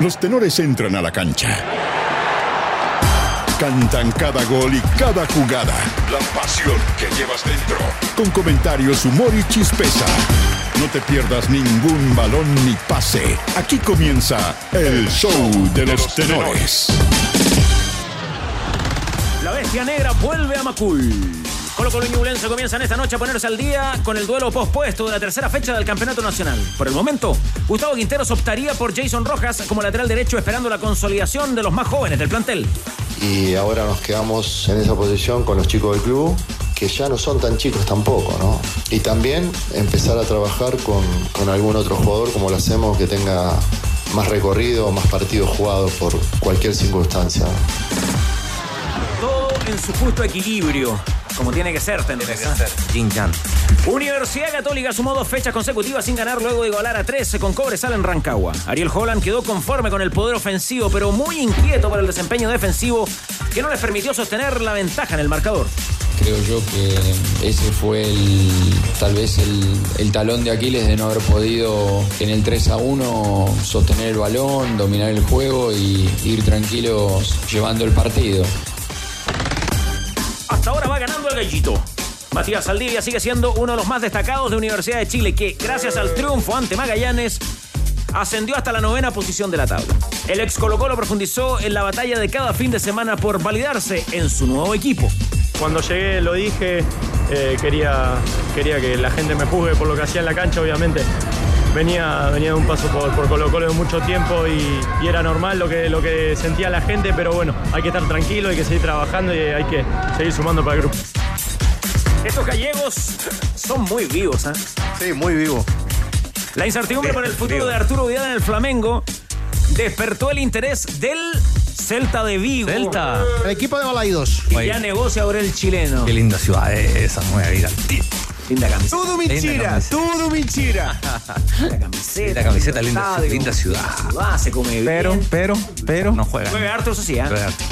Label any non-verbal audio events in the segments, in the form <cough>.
Los tenores entran a la cancha. Cantan cada gol y cada jugada. La pasión que llevas dentro. Con comentarios, humor y chispeza. No te pierdas ningún balón ni pase. Aquí comienza el show de los tenores. La bestia negra vuelve a Macul. Colo Colo y Ñublense comienzan esta noche a ponerse al día con el duelo pospuesto de la tercera fecha del Campeonato Nacional. Por el momento, Gustavo Quinteros optaría por Jason Rojas como lateral derecho esperando la consolidación de los más jóvenes del plantel. Y ahora nos quedamos en esa posición con los chicos del club, que ya no son tan chicos tampoco, ¿no? Y también empezar a trabajar con, con algún otro jugador como lo hacemos que tenga más recorrido, más partidos jugados por cualquier circunstancia. En su justo equilibrio. Como tiene que ser, tendría que ser. Jin Jan. Universidad Católica sumó dos fechas consecutivas sin ganar luego de igualar a 13 con Cobresal en Rancagua. Ariel Holland quedó conforme con el poder ofensivo, pero muy inquieto por el desempeño defensivo que no les permitió sostener la ventaja en el marcador. Creo yo que ese fue el, tal vez el, el talón de Aquiles de no haber podido en el 3 a 1 sostener el balón, dominar el juego y ir tranquilos llevando el partido. Hasta ahora va ganando el gallito. Matías Saldivia sigue siendo uno de los más destacados de Universidad de Chile, que gracias al triunfo ante Magallanes ascendió hasta la novena posición de la tabla. El ex Colo Colo profundizó en la batalla de cada fin de semana por validarse en su nuevo equipo. Cuando llegué lo dije, eh, quería, quería que la gente me juzgue por lo que hacía en la cancha, obviamente. Venía, venía de un paso por, por Colo Colo de mucho tiempo y, y era normal lo que, lo que sentía la gente, pero bueno, hay que estar tranquilo, hay que seguir trabajando y hay que seguir sumando para el grupo. Estos gallegos son muy vivos, ¿eh? Sí, muy vivo. La incertidumbre por el futuro de Arturo Vidal en el Flamengo despertó el interés del Celta de Vigo. Celta. El equipo de Balaidos. Y ya negocia ahora el chileno. Qué linda ciudad es esa, muy Linda camiseta. Todo Linda mentira, camiseta. todo mentira. <laughs> Linda camiseta. La camiseta, linda, estadio. linda ciudad. Se come Pero, bien. pero, pero, no juega. Juega harto, eso sí, ¿eh?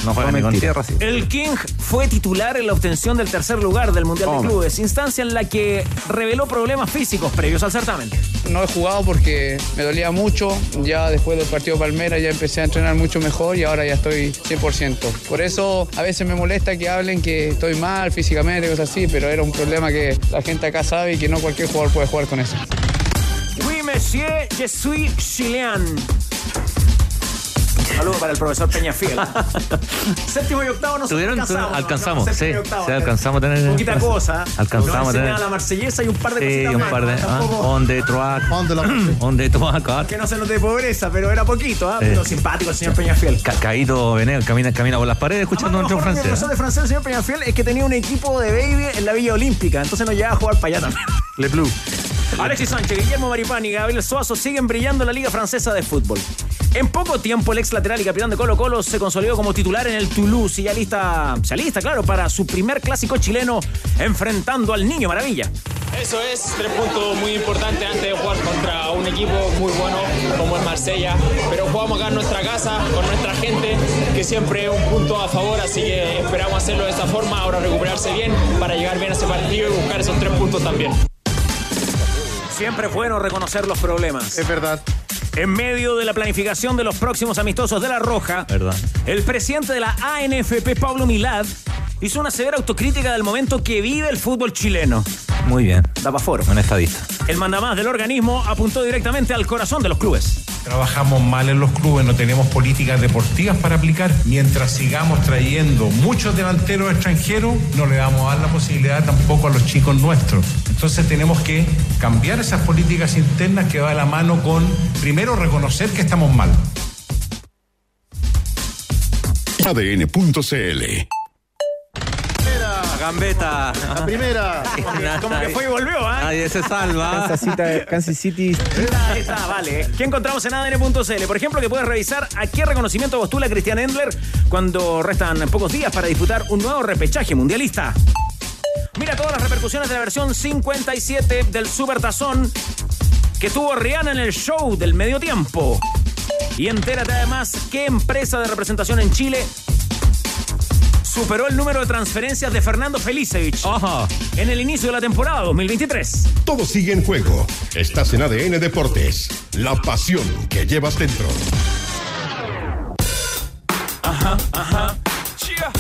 No juega ni con tierra, sí. El King fue titular en la obtención del tercer lugar del Mundial de. Clubes, instancia en la que reveló problemas físicos previos al certamen. No he jugado porque me dolía mucho. Ya después del partido Palmera ya empecé a entrenar mucho mejor y ahora ya estoy 100%. Por eso a veces me molesta que hablen que estoy mal físicamente, cosas así, pero era un problema que la gente acá sabe que no cualquier jugador puede jugar con eso. Oui, monsieur, je suis chilien. Saludos para el profesor Peñafiel. <laughs> Séptimo y octavo no Tuvieron, alcanzamos. tuvieron- alcanzamos, no, sí, octavo, ¿eh? alcanzamos a tener. Poquita cosa. Alcanzamos a Nos tener. la marsellesa y un par de Sí, cositas un par de. ah, On the track. On the track. On the track. Que no se nos dé pobreza, pero era poquito, ¿ah? Pero simpático el señor Peñafiel. Ca- Caído Venegas camina, camina por las paredes escuchando Además, nuestro francés. pasó de francés el señor Peñafiel es que tenía un equipo de baby en la Villa Olímpica, entonces nos llevaba a jugar para allá también. Le Blue. Alexis Sánchez, Guillermo Maripán y Gabriel Suazo siguen brillando en la Liga Francesa de Fútbol. En poco tiempo, el ex lateral y capitán de Colo Colo se consolidó como titular en el Toulouse y ya lista, se alista, claro, para su primer clásico chileno enfrentando al Niño Maravilla. Eso es, tres puntos muy importantes antes de jugar contra un equipo muy bueno como el Marsella. Pero jugamos acá en nuestra casa, con nuestra gente, que siempre es un punto a favor, así que esperamos hacerlo de esa forma, ahora recuperarse bien para llegar bien a ese partido y buscar esos tres puntos también. Siempre es bueno reconocer los problemas. Es verdad. En medio de la planificación de los próximos amistosos de La Roja, Verdad. el presidente de la ANFP, Pablo Milad, hizo una severa autocrítica del momento que vive el fútbol chileno. Muy bien. Da pa' foro. En estadista. El mandamás del organismo apuntó directamente al corazón de los clubes. Trabajamos mal en los clubes, no tenemos políticas deportivas para aplicar. Mientras sigamos trayendo muchos delanteros extranjeros, no le vamos a dar la posibilidad tampoco a los chicos nuestros. Entonces tenemos que cambiar esas políticas internas que va de la mano con, primero, reconocer que estamos mal. ADN.cl Gambeta. La primera. Como que fue y volvió, ¿ah? Nadie se salva. Kansas City. Ahí está, vale. ¿Qué encontramos en ADN.cl? Por ejemplo, que puedes revisar a qué reconocimiento postula Cristian Endler cuando restan pocos días para disputar un nuevo repechaje mundialista. Mira todas las repercusiones de la versión 57 del Super Tazón que tuvo Rihanna en el show del medio tiempo. Y entérate además qué empresa de representación en Chile superó el número de transferencias de Fernando Felicevich Ajá. en el inicio de la temporada 2023. Todo sigue en juego. Estás en ADN Deportes. La pasión que llevas dentro. Uh-huh. Yeah.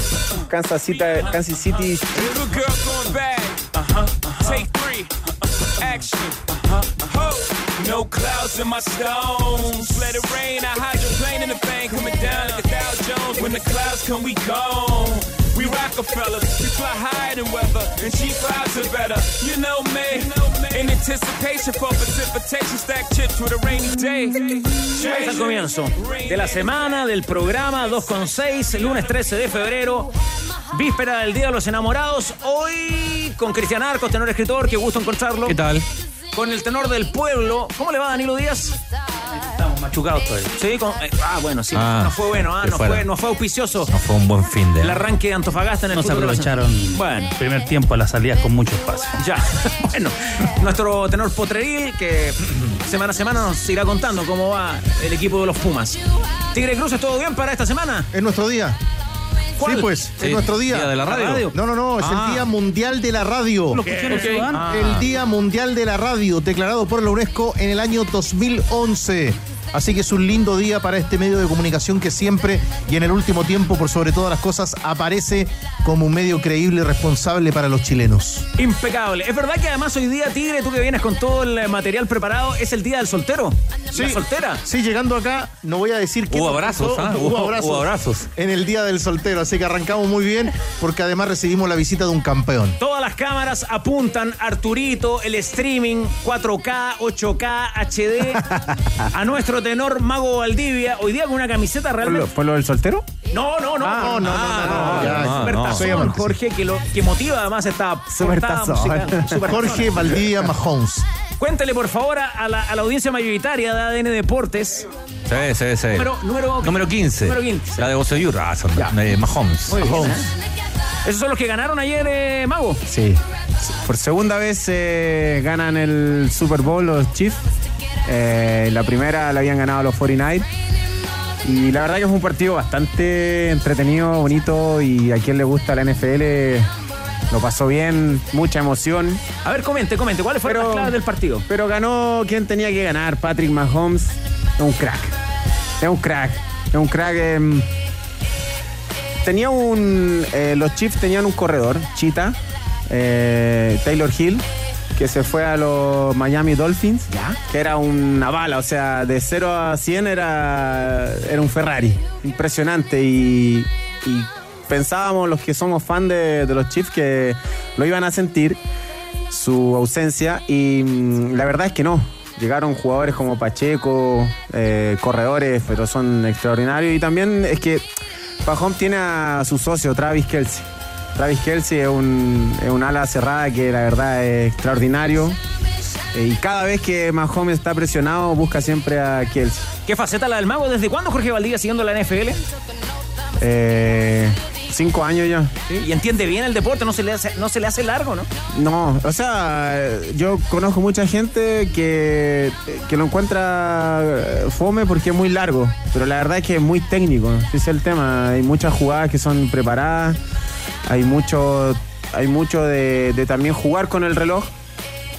Kansas City, Kansas City. Uh-huh, uh-huh. Take three. Action. Uh-huh, uh-huh. No clouds in my stones. Let it rain. I hydroplane in the bank. Coming down like a Dow Jones. When the clouds come, we gone. We Rockefellers. We fly higher than weather. And cheap clouds are better. You know me. In anticipation for precipitation. Stack chips with a rainy day. Es el comienzo de la semana, del programa 2 con 6, lunes 13 de febrero, víspera del Día de los Enamorados. Hoy con Cristian Arcos, tenor escritor, qué gusto encontrarlo. ¿Qué tal? Con el tenor del pueblo. ¿Cómo le va, Danilo Díaz? Estamos machucados todavía. Sí, con- eh, ah, bueno, sí. Ah, no fue bueno, ah, no fuera. fue, no fue auspicioso No fue un buen fin de. el arranque de Antofagasta en el No se aprovecharon nacional. Bueno, el primer tiempo a las salidas con mucho espacio. ya. <laughs> Bueno, nuestro tenor Potreril, que semana a semana nos irá contando cómo va el equipo de los Pumas. Tigre Cruz, ¿es todo bien para esta semana? Es nuestro día. ¿Cuál? Sí, pues, Sí, es nuestro día. día de la radio. No, no, no, es Ah. el Día Mundial de la Radio. ¿Lo escucharon, ok. ciudadano? Ah. El Día Mundial de la Radio, declarado por la UNESCO en el año 2011. Así que es un lindo día para este medio de comunicación que siempre y en el último tiempo, por sobre todas las cosas, aparece como un medio creíble y responsable para los chilenos. Impecable. Es verdad que además hoy día, Tigre, tú que vienes con todo el material preparado, es el día del soltero. La soltera. Sí, llegando acá, no voy a decir que Hubo abrazos, ¿ah? hubo, Hubo- abrazos hubo abrazos. en el Día del Soltero, así que arrancamos muy bien porque además recibimos la visita de un campeón. Todas las cámaras apuntan Arturito, el streaming, 4K, 8K, HD, a nuestro tenor Mago Valdivia, hoy día con una camiseta ¿Fue lo, realmente... fue lo del soltero? No, no, no. Ah, no, no, no, no, no, no. Jorge, que, lo, que motiva además esta Supertazón. musical. <laughs> Jorge Valdivia Mahomes. Cuéntele, por favor, a la, a la audiencia mayoritaria de ADN Deportes. Sí, sí, sí. Número, número, Número 15. Número 15. La de Boseyur. Ah, son de Mahomes. Muy bien, Mahomes. ¿eh? Esos son los que ganaron ayer, eh, Mago. Sí. Por segunda vez eh, ganan el Super Bowl los Chiefs. Eh, la primera la habían ganado los 49. Y la verdad que fue un partido bastante entretenido, bonito y a quien le gusta la NFL lo pasó bien, mucha emoción. A ver, comente, comente. ¿Cuáles fueron Pero- las claves del partido? Pero ganó quien tenía que ganar, Patrick Mahomes. Es un crack. Es un crack. Es un crack. em, tenía un. eh, los Chiefs tenían un corredor, Chita, eh, Taylor Hill, que se fue a los Miami Dolphins. Que era una bala, o sea, de 0 a 100 era, era un Ferrari. Impresionante. Y, y pensábamos los que somos fan de, de los Chiefs que lo iban a sentir su ausencia y mm, la verdad es que no. Llegaron jugadores como Pacheco, eh, corredores, pero son extraordinarios y también es que Pajón tiene a su socio Travis Kelsey. Travis Kelsey es un, es un ala cerrada que la verdad es extraordinario Eh, y cada vez que Mahomes está presionado busca siempre a Kelsey. ¿Qué faceta la del Mago? ¿Desde cuándo Jorge Valdivia siguiendo la NFL? Eh, cinco años ya. ¿Sí? Y entiende bien el deporte, no se le hace, no se le hace largo, ¿no? No, o sea, yo conozco mucha gente que, que lo encuentra eh, fome porque es muy largo, pero la verdad es que es muy técnico, ese es el tema. Hay muchas jugadas que son preparadas, hay mucho, hay mucho de, de también jugar con el reloj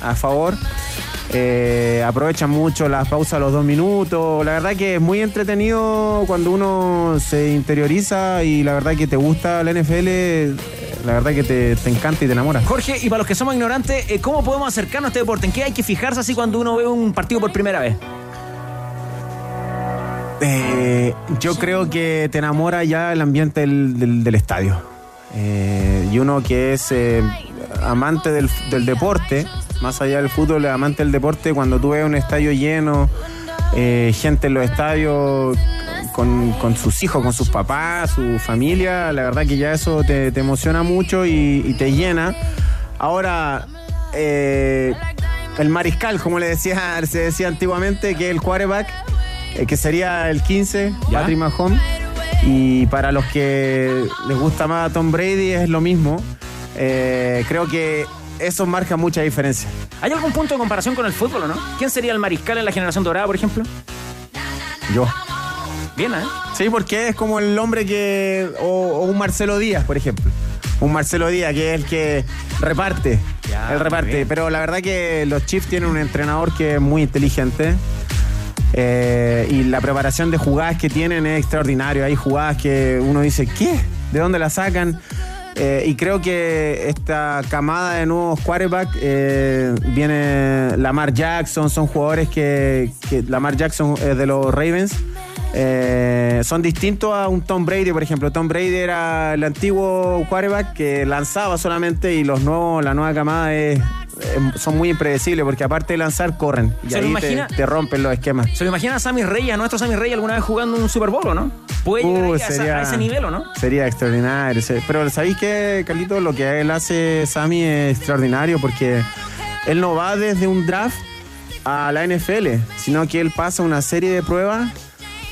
a favor. Eh, aprovechan mucho las pausas a los dos minutos. La verdad que es muy entretenido cuando uno se interioriza y la verdad que te gusta la NFL. La verdad que te, te encanta y te enamora. Jorge, y para los que somos ignorantes, eh, ¿cómo podemos acercarnos a este deporte? ¿En qué hay que fijarse así cuando uno ve un partido por primera vez? Eh, yo creo que te enamora ya el ambiente del, del- del estadio. Eh, y uno que es eh, amante del, del deporte, más allá del fútbol, amante del deporte, cuando tú ves un estadio lleno, eh, gente en los estadios con, con sus hijos, con sus papás, su familia, la verdad que ya eso te, te emociona mucho y, y te llena. Ahora, el mariscal, como le decía, se decía antiguamente, que es el quarterback, que sería el 15, ¿Ya? Patrick Mahomes. Y para los que les gusta más a Tom Brady es lo mismo. Eh, creo que eso marca mucha diferencia. ¿Hay algún punto de comparación con el fútbol o no? ¿Quién sería el mariscal en la generación dorada, por ejemplo? Yo. Bien, ¿eh? Sí, porque es como el hombre que. O, o un Marcelo Díaz, por ejemplo. Un Marcelo Díaz, que es el que reparte. Ya, muy reparte. Pero la verdad que los Chiefs tienen un entrenador que es muy inteligente. Eh, y la preparación de jugadas que tienen es extraordinario. Hay jugadas que uno dice, ¿qué? ¿De dónde la sacan? Eh, y creo que esta camada de nuevos quarterbacks eh, viene Lamar Jackson, son jugadores que, que Lamar Jackson es de los Ravens. Eh, son distintos a un Tom Brady, por ejemplo. Tom Brady era el antiguo quarterback que lanzaba solamente y los nuevos, la nueva camada es, son muy impredecibles porque aparte de lanzar, corren. Y ¿Se lo ahí imagina? te, te rompen los esquemas. ¿Se lo imagina a Sammy Rey, a nuestro Sammy Rey, alguna vez jugando un Super Bowl, o no? ¿Puede llegar Uh, ahí a, ese nivel o no? Sería extraordinario. Pero ¿sabéis qué, Carlito? Lo que él hace, Sammy, es extraordinario porque él no va desde un draft a la NFL, sino que él pasa una serie de pruebas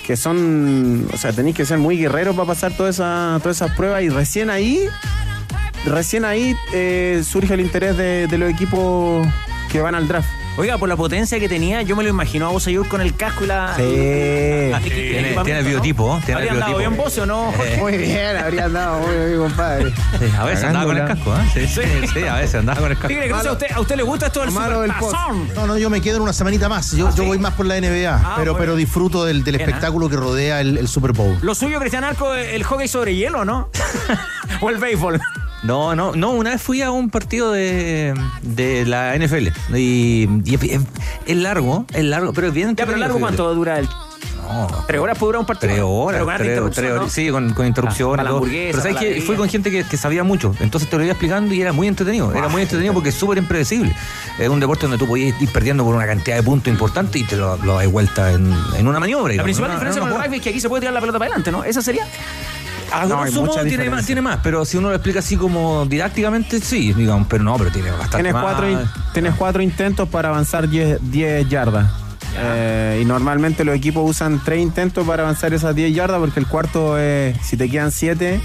que son, o sea, tenéis que ser muy guerreros para pasar todas esas, todas esas pruebas y recién ahí, recién ahí eh, surge el interés de los equipos que van al draft. Oiga, por la potencia que tenía, yo me lo imagino a Bosayur con el casco y la. Sí. Tiene, tiene el biotipo, ¿no? tiene el ¿Habría andado bien Bose o no? Jorge? <laughs> Muy bien, habría andado muy bien, compadre. Sí, a veces andaba con el casco, ¿eh? Sí, sí, sí, a veces andaba con el casco. Tigre, ¿cómo a usted, ¿a usted le gusta esto del Malo del post. supertazón? No, no, yo me quedo en una semanita más. Yo, yo voy más por la NBA, Ah, pero, pero disfruto del, del Bien, espectáculo que rodea el, el Super Bowl. Lo suyo, Cristian Arco, el hockey sobre hielo, ¿no? <laughs> o el béisbol. No, no, no, una vez fui a un partido de, de la NFL y, y es, es largo, es largo, pero es bien Ya, pero largo. ¿cuánto dura el...? No, ¿Tres horas puede durar un partido? Tres horas, Pero tres, sí, con, con interrupción. Ah, Pero sabes que fui con gente que, que sabía mucho, entonces te lo iba explicando y era muy entretenido. Era muy entretenido porque es súper impredecible. Es un deporte donde tú podías ir perdiendo por una cantidad de puntos importante y te lo, lo das vuelta en, en una maniobra. La digamos, principal una- diferencia en con el rugby es que aquí se puede tirar la pelota para adelante, ¿no? ¿Esa sería? A No, hay grosso modo tiene diferencia. más, tiene más, pero si uno lo explica así como didácticamente, sí, digamos, pero no, pero tiene bastante Tienes más. cuatro, in- tienes cuatro intentos para avanzar 10 10 yardas. Eh, y normalmente los equipos usan tres intentos para avanzar esas 10 yardas porque el cuarto es, si te quedan 7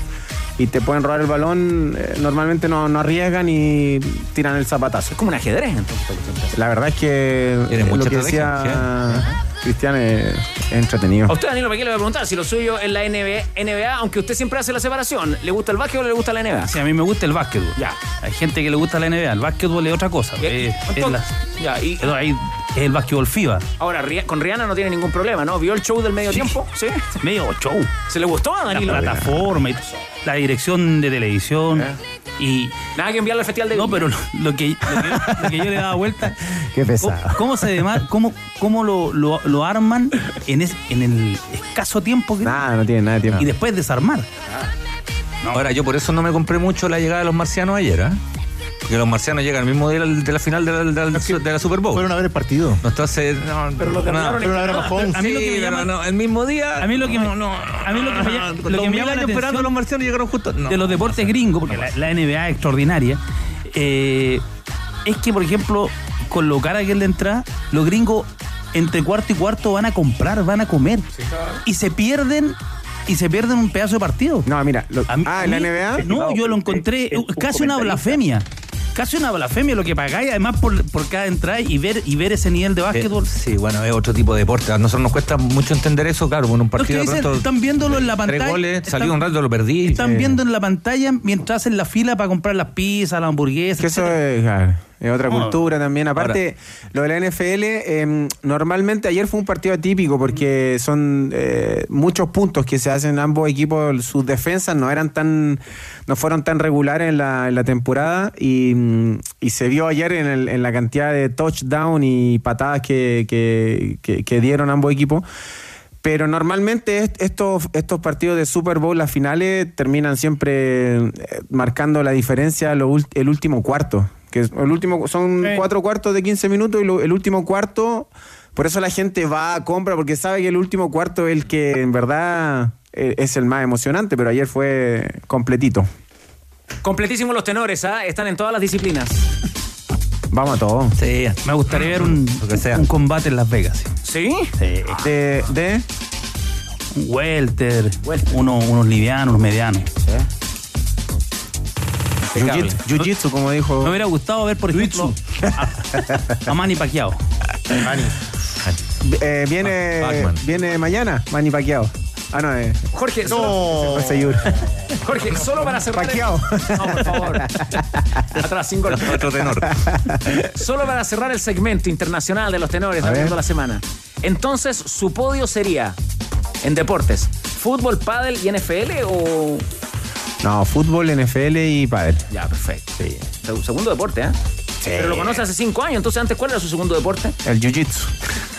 y te pueden robar el balón, eh, normalmente no, no arriesgan y tiran el zapatazo. Es como un ajedrez, entonces. La verdad es que eh, lo que decía Cristian es, es entretenido. A usted, Danilo, ¿para qué le voy a preguntar? Si lo suyo es la NBA, NBA, aunque usted siempre hace la separación, ¿le gusta el básquet o le gusta la NBA? Sí, a mí me gusta el básquetbol. Ya. Hay gente que le gusta la NBA. El básquetbol es otra cosa. Y- Es, es entonces- la- ya, y- es ahí- es el básquetbol FIBA. Ahora, con Rihanna no tiene ningún problema, ¿no? ¿Vio el show del medio tiempo? ¿Sí? Medio show. ¿Se le gustó a La Danilo? plataforma, y la dirección de televisión. Y. Nada que enviarle al festival de No, pero lo, lo que, lo, que, lo que yo le daba vuelta. <laughs> Qué ¿Cómo, pesado. cómo se dema- cómo, cómo lo, lo, lo arman en, es- en el escaso tiempo que Nada, no tiene nada de tiempo. y después desarmar? Ahora, yo por eso no me compré mucho la llegada de los marcianos ayer, ¿eh? Porque los marcianos llegan el mismo día de la, de final de la, de la- de la Super Bowl. Fueron a ver el partido. No, entonces, no, Pero lo no, terminaron Pero era Mahomes. A mí lo que Sí, me pero llama- no, el mismo día. A mí lo que me, no, a mí lo que me, llama- lo que los me mil llama la años esperando a los marcianos llegaron justo. no. de los deportes gringos, porque la, la NBA es extraordinaria, eh, es que, por ejemplo, con lo cara que es la entrada, los gringos entre cuarto y cuarto van a comprar, van a comer. y se pierden, y se pierden un pedazo de partido. No, mira. lo- A mí- ah, en la NBA. No, yo lo encontré uh, casi una blasfemia. Casi una blasfemia lo que pagáis, además por, por cada entrada y ver, y ver ese nivel de Eh, básquetbol. Sí, bueno, es otro tipo de deporte. A nosotros nos cuesta mucho entender eso, claro, con un partido de dicen, pronto. están viéndolo en la Tres pantalla. goles, están- salió un rato, lo perdí. Están Eh, viendo en la pantalla mientras hacen la fila para comprar las pizzas, las hamburguesas. Que eso es, claro, es otra No. cultura también. Aparte, lo de la NFL, eh, normalmente ayer fue un partido atípico porque son eh, muchos puntos que se hacen ambos equipos. Sus defensas no eran tan, no fueron tan regulares en la, en la temporada y, mm, y se vio ayer en, el- en la cantidad de touchdown y patadas que, que- que- que dieron ambos equipos. Pero normalmente est- estos, estos partidos de Super Bowl, las finales, terminan siempre eh, marcando la diferencia el último cuarto. Que es- el último, son Sí. cuatro cuartos de 15 minutos y lo- el último cuarto, por eso la gente va a compra, porque sabe que el último cuarto es el que en verdad eh, es el más emocionante, pero ayer fue completito. Completísimos los tenores, ¿ah? Están en todas las disciplinas. Vamos a todo. Sí, Me gustaría ver un, Lo que sea. un combate en Las Vegas. ¿Sí? Sí. De, de Un welter, Welter. uno- unos livianos, unos medianos. Jiu-jitsu, jiu-jitsu, como dijo. Me hubiera gustado ver, por ejemplo, a, a Manny Pacquiao. Eh, viene, viene mañana, Manny Pacquiao. Ah, no, eh. Jorge, solo, José Yur. Jorge, solo para cerrar. el-. No, por favor. Atrás, golpe. otro tenor. Solo para cerrar el segmento internacional de los tenores abriendo la semana. Entonces, su podio sería en deportes, fútbol, pádel y NFL o... No, fútbol, NFL y pádel. Ya, perfecto. Se- Segundo deporte, ¿eh? Pero lo conoce hace cinco años, entonces antes, ¿cuál era su segundo deporte? El jiu-jitsu. <laughs>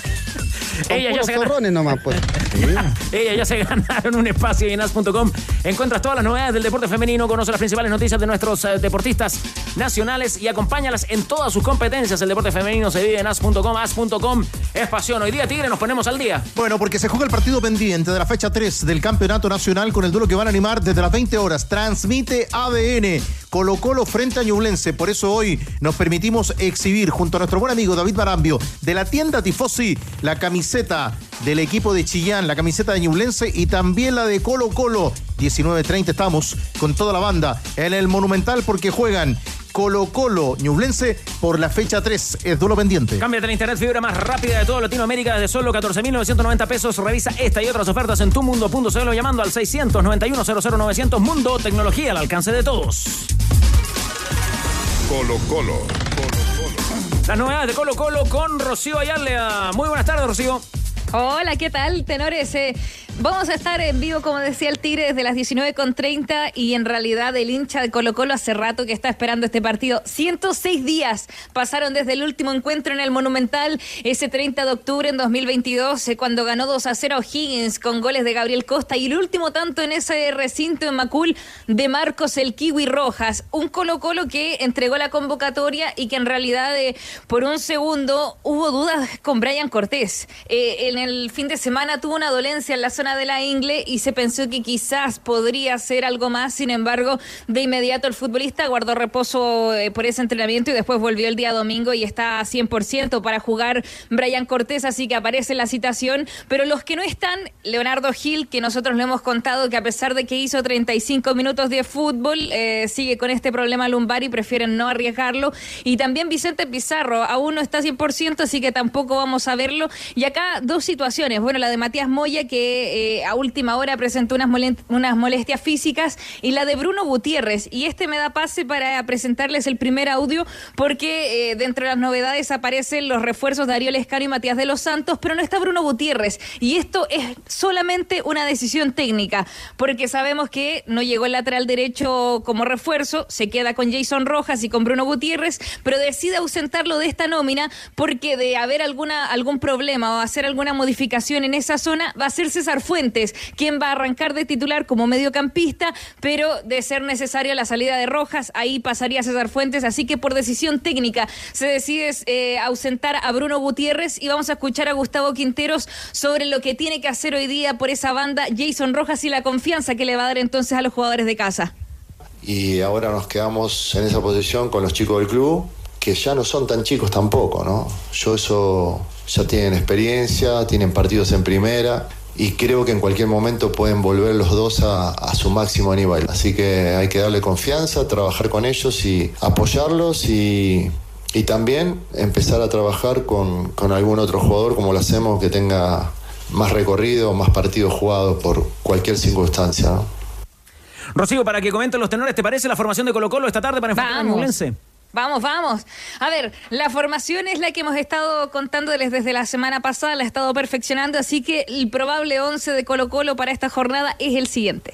Ella ya, se gana- zorrones nomás, pues. <laughs> ella ya se ganaron un espacio en as.com. Encuentras todas las novedades del deporte femenino, conoce las principales noticias de nuestros eh, deportistas nacionales y acompáñalas en todas sus competencias. El deporte femenino se vive en as.com. As.com es pasión. Hoy día, Tigre, nos ponemos al día. Bueno, porque se juega el partido pendiente de la fecha 3 del Campeonato Nacional con el duelo que van a animar desde las 20 horas. Transmite ADN Colo Colo frente a Ñublense. Por eso hoy nos permitimos exhibir junto a nuestro buen amigo David Barambio de la tienda Tifosi la camiseta del equipo de Chillán, la camiseta de Ñublense y también la de Colo Colo. 19.30 estamos con toda la banda en el Monumental porque juegan Colo Colo Ñublense por la fecha 3. Es duelo pendiente. Cámbiate la internet fibra más rápida de toda Latinoamérica desde solo 14.990 pesos. Revisa esta y otras ofertas en tumundo.cl llamando al 691 00900 Mundo, tecnología al alcance de todos. Colo Colo. Las novedades de Colo Colo con Rocío Ayala. Muy buenas tardes, Rocío. Hola, ¿qué tal, tenores? Eh, vamos a estar en vivo, como decía el Tigre, desde las 19.30 y en realidad el hincha de Colo Colo hace rato que está esperando este partido. 106 días pasaron desde el último encuentro en el Monumental, ese 30 de octubre en 2022, eh, cuando ganó 2 a 0 Higgins con goles de Gabriel Costa y el último tanto en ese recinto en Macul de Marcos el Kiwi Rojas. Un Colo Colo que entregó la convocatoria y que en realidad eh, por un segundo hubo dudas con Brian Cortés. Eh, el fin de semana tuvo una dolencia en la zona de la ingle y se pensó que quizás podría hacer algo más. Sin embargo, de inmediato el futbolista guardó reposo eh, por ese entrenamiento y después volvió el día domingo y está a 100% para jugar Brian Cortés, así que aparece la citación. Pero los que no están, Leonardo Gil, que nosotros le hemos contado que a pesar de que hizo 35 minutos de fútbol, eh, sigue con este problema lumbar y prefieren no arriesgarlo. Y también Vicente Pizarro, aún no está 100%, así que tampoco vamos a verlo. Y acá dos situaciones. Bueno, la de Matías Moya, que eh, a última hora presentó unas, molestias físicas, y la de Bruno Gutiérrez. Y este me da pase para presentarles el primer audio, porque eh, dentro de las novedades aparecen los refuerzos de Ariel Escano y Matías de los Santos, pero no está Bruno Gutiérrez. Y esto es solamente una decisión técnica, porque sabemos que no llegó el lateral derecho como refuerzo, se queda con Jason Rojas y con Bruno Gutiérrez, pero decide ausentarlo de esta nómina porque de haber alguna algún problema o hacer alguna modificación en esa zona va a ser César Fuentes, quien va a arrancar de titular como mediocampista, pero de ser necesaria la salida de Rojas, ahí pasaría César Fuentes, así que por decisión técnica se decide eh, ausentar a Bruno Gutiérrez y vamos a escuchar a Gustavo Quinteros sobre lo que tiene que hacer hoy día por esa banda Jason Rojas y la confianza que le va a dar entonces a los jugadores de casa. y ahora nos quedamos en esa posición con los chicos del club, que ya no son tan chicos tampoco, ¿no? Yo eso, ya tienen experiencia, tienen partidos en primera y creo que en cualquier momento pueden volver los dos a, a su máximo nivel. Así que hay que darle confianza, trabajar con ellos y apoyarlos y, y también empezar a trabajar con, con algún otro jugador como lo hacemos que tenga más recorrido, más partidos jugados por cualquier circunstancia, ¿no? Rocío, para que comenten los tenores, ¿te parece la formación de Colo Colo esta tarde para enfrentar a. Vamos, vamos. A ver, la formación es la que hemos estado contándoles desde la semana pasada, la he estado perfeccionando, así que el probable 11 de Colo Colo para esta jornada es el siguiente.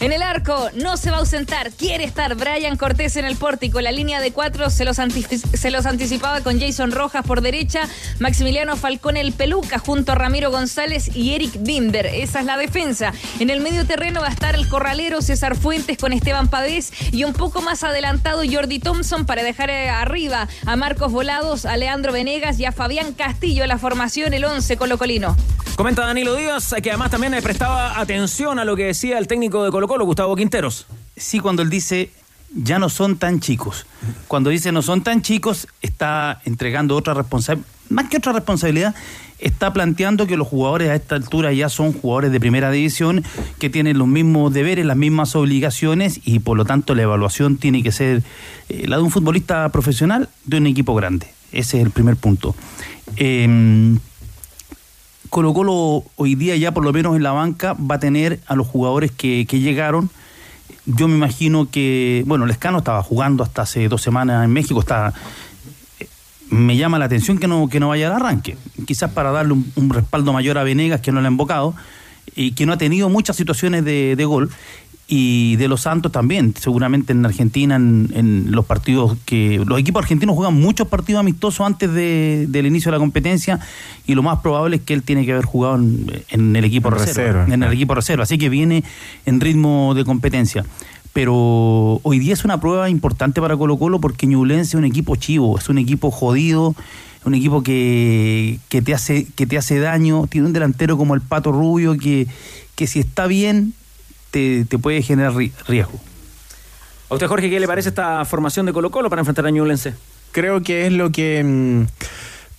En el arco no se va a ausentar, quiere estar Brian Cortés en el pórtico. La línea de cuatro se los, anticipaba con Jason Rojas por derecha, Maximiliano Falcón el Peluca junto a Ramiro González y Eric Bimber. Esa es la defensa. En el medio terreno va a estar el corralero César Fuentes con Esteban Pavés y un poco más adelantado Jordi Thompson para dejar eh, arriba a Marcos Volados, a Leandro Venegas y a Fabián Castillo la formación, el 11 colocolino. Comenta Danilo Díaz, que además también eh, prestaba atención a lo que decía el técnico de Colo Gustavo Quinteros. Sí, cuando él dice ya no son tan chicos. Cuando dice no son tan chicos, está entregando otra responsabilidad, más que otra responsabilidad, está planteando que los jugadores a esta altura ya son jugadores de primera división, que tienen los mismos deberes, las mismas obligaciones y por lo tanto la evaluación tiene que ser eh, la de un futbolista profesional de un equipo grande. Ese es el primer punto. Eh, Colo Colo hoy día ya por lo menos en la banca va a tener a los jugadores que, que llegaron. Yo me imagino que, bueno, Lescano estaba jugando hasta hace dos semanas en México, está, me llama la atención que no, que no vaya al arranque. Quizás para darle un, respaldo mayor a Venegas, que no le ha invocado, y que no ha tenido muchas situaciones de gol. Y de los Santos también, seguramente en Argentina, en, en los partidos que. Los equipos argentinos juegan muchos partidos amistosos antes de- del inicio de la competencia, y lo más probable es que él tiene que haber jugado en, en el equipo En reserva, reserva, en el equipo reserva. Así que viene en ritmo de competencia. Pero hoy día es una prueba importante para Colo Colo porque Ñublense es un equipo chivo, es un equipo jodido, un equipo que, que, te, hace, que te hace daño, tiene un delantero como el Pato Rubio que, que si está bien te, te puede generar ri- riesgo. ¿A usted, Jorge, qué le parece esta formación de Colo Colo para enfrentar a Ñublense? Creo que es lo que mm,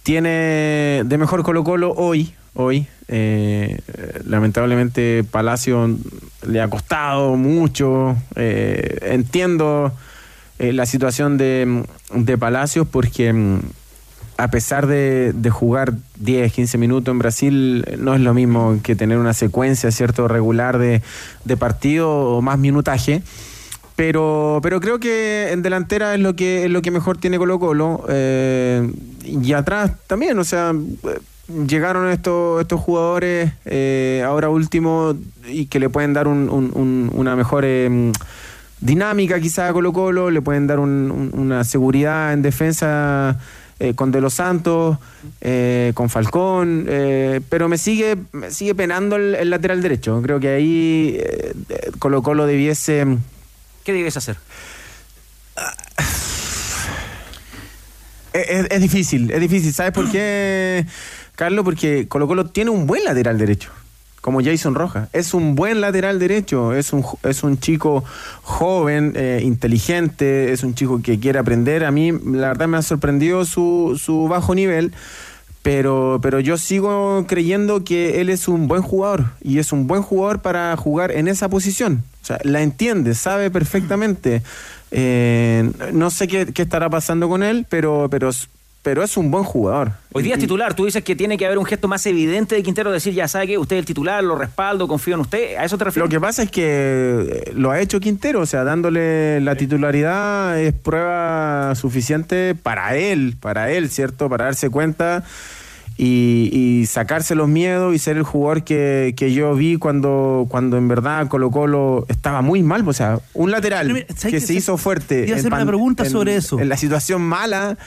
tiene de mejor Colo Colo hoy. Hoy, Eh, lamentablemente Palacio le ha costado mucho. Eh, entiendo eh, la situación de, de Palacios porque mm, a pesar de, de jugar 10, 15 minutos en Brasil, no es lo mismo que tener una secuencia cierto regular de, de partido o más minutaje. Pero, pero creo que en delantera es lo que, es lo que mejor tiene Colo Colo. eh, y atrás también, o sea, llegaron estos, estos jugadores eh, ahora último y que le pueden dar un- un- un- una mejor eh, dinámica quizá a Colo Colo, le pueden dar un- un- una seguridad en defensa eh, con De Los Santos, eh, con Falcón, eh, pero me sigue, me sigue penando el, el lateral derecho. Creo que ahí eh, Colo Colo debiese... ¿Qué debes hacer? Es, es- es difícil, es difícil. ¿Sabes por qué, Carlos? Porque Colo Colo tiene un buen lateral derecho, como Jason Rojas. Es un buen lateral derecho, es un, es un chico joven, eh, inteligente, es un chico que quiere aprender. A mí, la verdad, me ha sorprendido su, su bajo nivel. Pero, pero yo sigo creyendo que él es un buen jugador y es un buen jugador para jugar en esa posición. O sea, la entiende, sabe perfectamente. Eh, no sé qué, qué estará pasando con él, pero, pero, pero es un buen jugador. Hoy día es titular, tú dices que tiene que haber un gesto más evidente de Quintero, decir, ya sabe que usted es el titular, lo respaldo, confío en usted, ¿a eso te refieres? Lo que pasa es que eh, lo ha hecho Quintero, o sea, dándole la titularidad es prueba suficiente para él, para él, ¿cierto? Para darse cuenta y, y sacarse los miedos y ser el jugador que, que yo vi cuando, cuando en verdad Colo Colo estaba muy mal, o sea, un lateral Pero mira, ¿sabes que se hizo fuerte. En hacer una pregunta en- sobre eso. En la situación mala,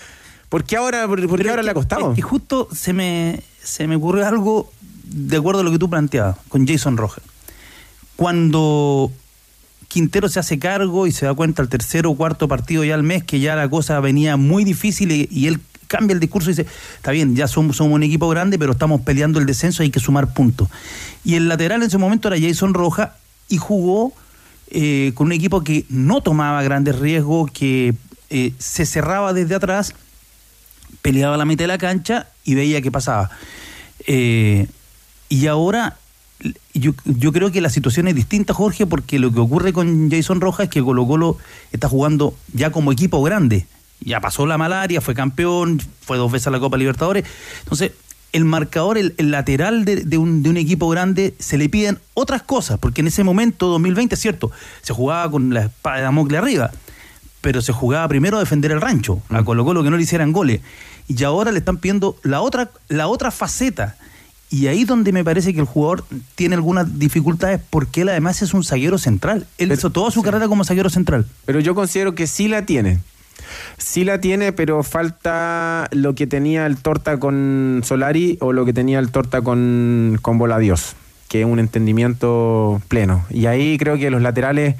¿por qué ahora, por, por qué ahora le ha costado? Es que justo se me, se me ocurrió algo de acuerdo a lo que tú planteabas con Jason Rojas. Cuando Quintero se hace cargo y se da cuenta al tercero o cuarto partido ya al mes que ya la cosa venía muy difícil y, y él cambia el discurso y dice, está bien, ya somos, somos un equipo grande, pero estamos peleando el descenso, hay que sumar puntos. Y el lateral en ese momento era Jason Rojas y jugó eh, con un equipo que no tomaba grandes riesgos, que eh, se cerraba desde atrás peleaba a la mitad de la cancha y veía qué pasaba. Eh, y ahora yo, yo creo que la situación es distinta, Jorge, porque lo que ocurre con Jason Rojas es que Colo Colo está jugando ya como equipo grande. Ya pasó la malaria, fue campeón, fue dos veces a la Copa Libertadores. Entonces, el marcador, el, el lateral de, de un, de un equipo grande, se le piden otras cosas, porque en ese momento, 2020, es cierto, se jugaba con la espada de Damocles arriba, pero se jugaba primero a defender el rancho, a Colo Colo que no le hicieran goles. Y ahora le están pidiendo la otra, la otra faceta. Y ahí donde me parece que el jugador tiene algunas dificultades porque él además es un zaguero central. Él hizo toda su carrera como zaguero central. Pero yo considero que sí la tiene. Sí la tiene, pero falta lo que tenía el Torta con Solari o lo que tenía el Torta con, con Voladios, que es un entendimiento pleno. Y ahí creo que los laterales,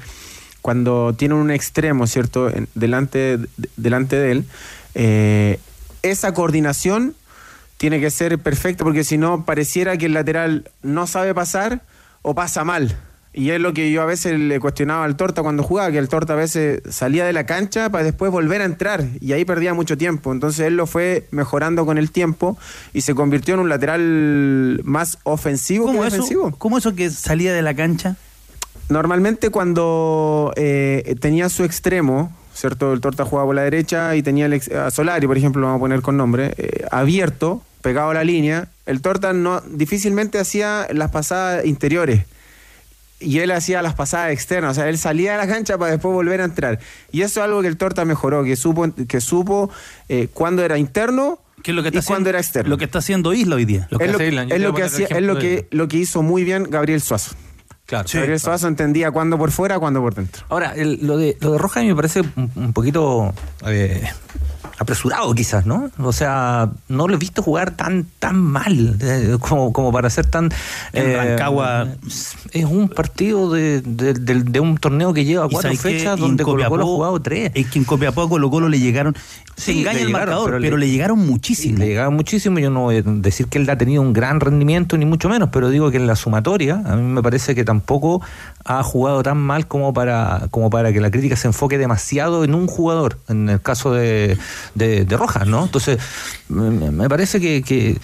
cuando tienen un extremo, ¿cierto?, delante, de- delante de él, eh, esa coordinación tiene que ser perfecta porque si no pareciera que el lateral no sabe pasar o pasa mal. Y es lo que yo a veces le cuestionaba al Torta cuando jugaba, que el Torta a veces salía de la cancha para después volver a entrar y ahí perdía mucho tiempo. Entonces él lo fue mejorando con el tiempo y se convirtió en un lateral más ofensivo que ¿Cómo eso, defensivo. ¿Cómo eso que salía de la cancha? Normalmente cuando eh, tenía su extremo, ¿cierto? El Torta jugaba por la derecha y tenía el a Solari, por ejemplo, lo vamos a poner con nombre, eh, abierto, pegado a la línea. El Torta no, difícilmente hacía las pasadas interiores. y él hacía las pasadas externas, o sea, él salía de la cancha para después volver a entrar. Y eso es algo que el Torta mejoró, que supo, que supo eh, cuándo era interno ¿Qué es lo que está y cuándo haciendo- era externo. Lo que está haciendo Isla hoy día. es lo, es lo que, hacía, es lo que, lo que hizo muy bien Gabriel Suazo. Claro. Gabriel Suazo entendía cuándo por fuera, cuándo por dentro. Ahora, el- lo, de, lo de Rojas a mí me parece un, un poquito eh, apresurado quizás, ¿no? O sea, no lo he visto jugar tan tan mal eh, como, como para ser tan... En Rancagua- Es un partido de, de- de- de un torneo que lleva ¿Y cuatro fechas donde Colo Colo ha jugado tres. Es que en Copiapó a Colo Colo le llegaron. Se Sí, engaña el llegaron, marcador, pero pero, le- le llegaron muchísimo. Le llegaba muchísimo, yo no voy a decir que él ha tenido un gran rendimiento, ni mucho menos, pero digo que en la sumatoria, a mí me parece que tampoco ha jugado tan mal como para, como para que la crítica se enfoque demasiado en un jugador, en el caso de, de, de Rojas, ¿no? Entonces, me, parece que, que,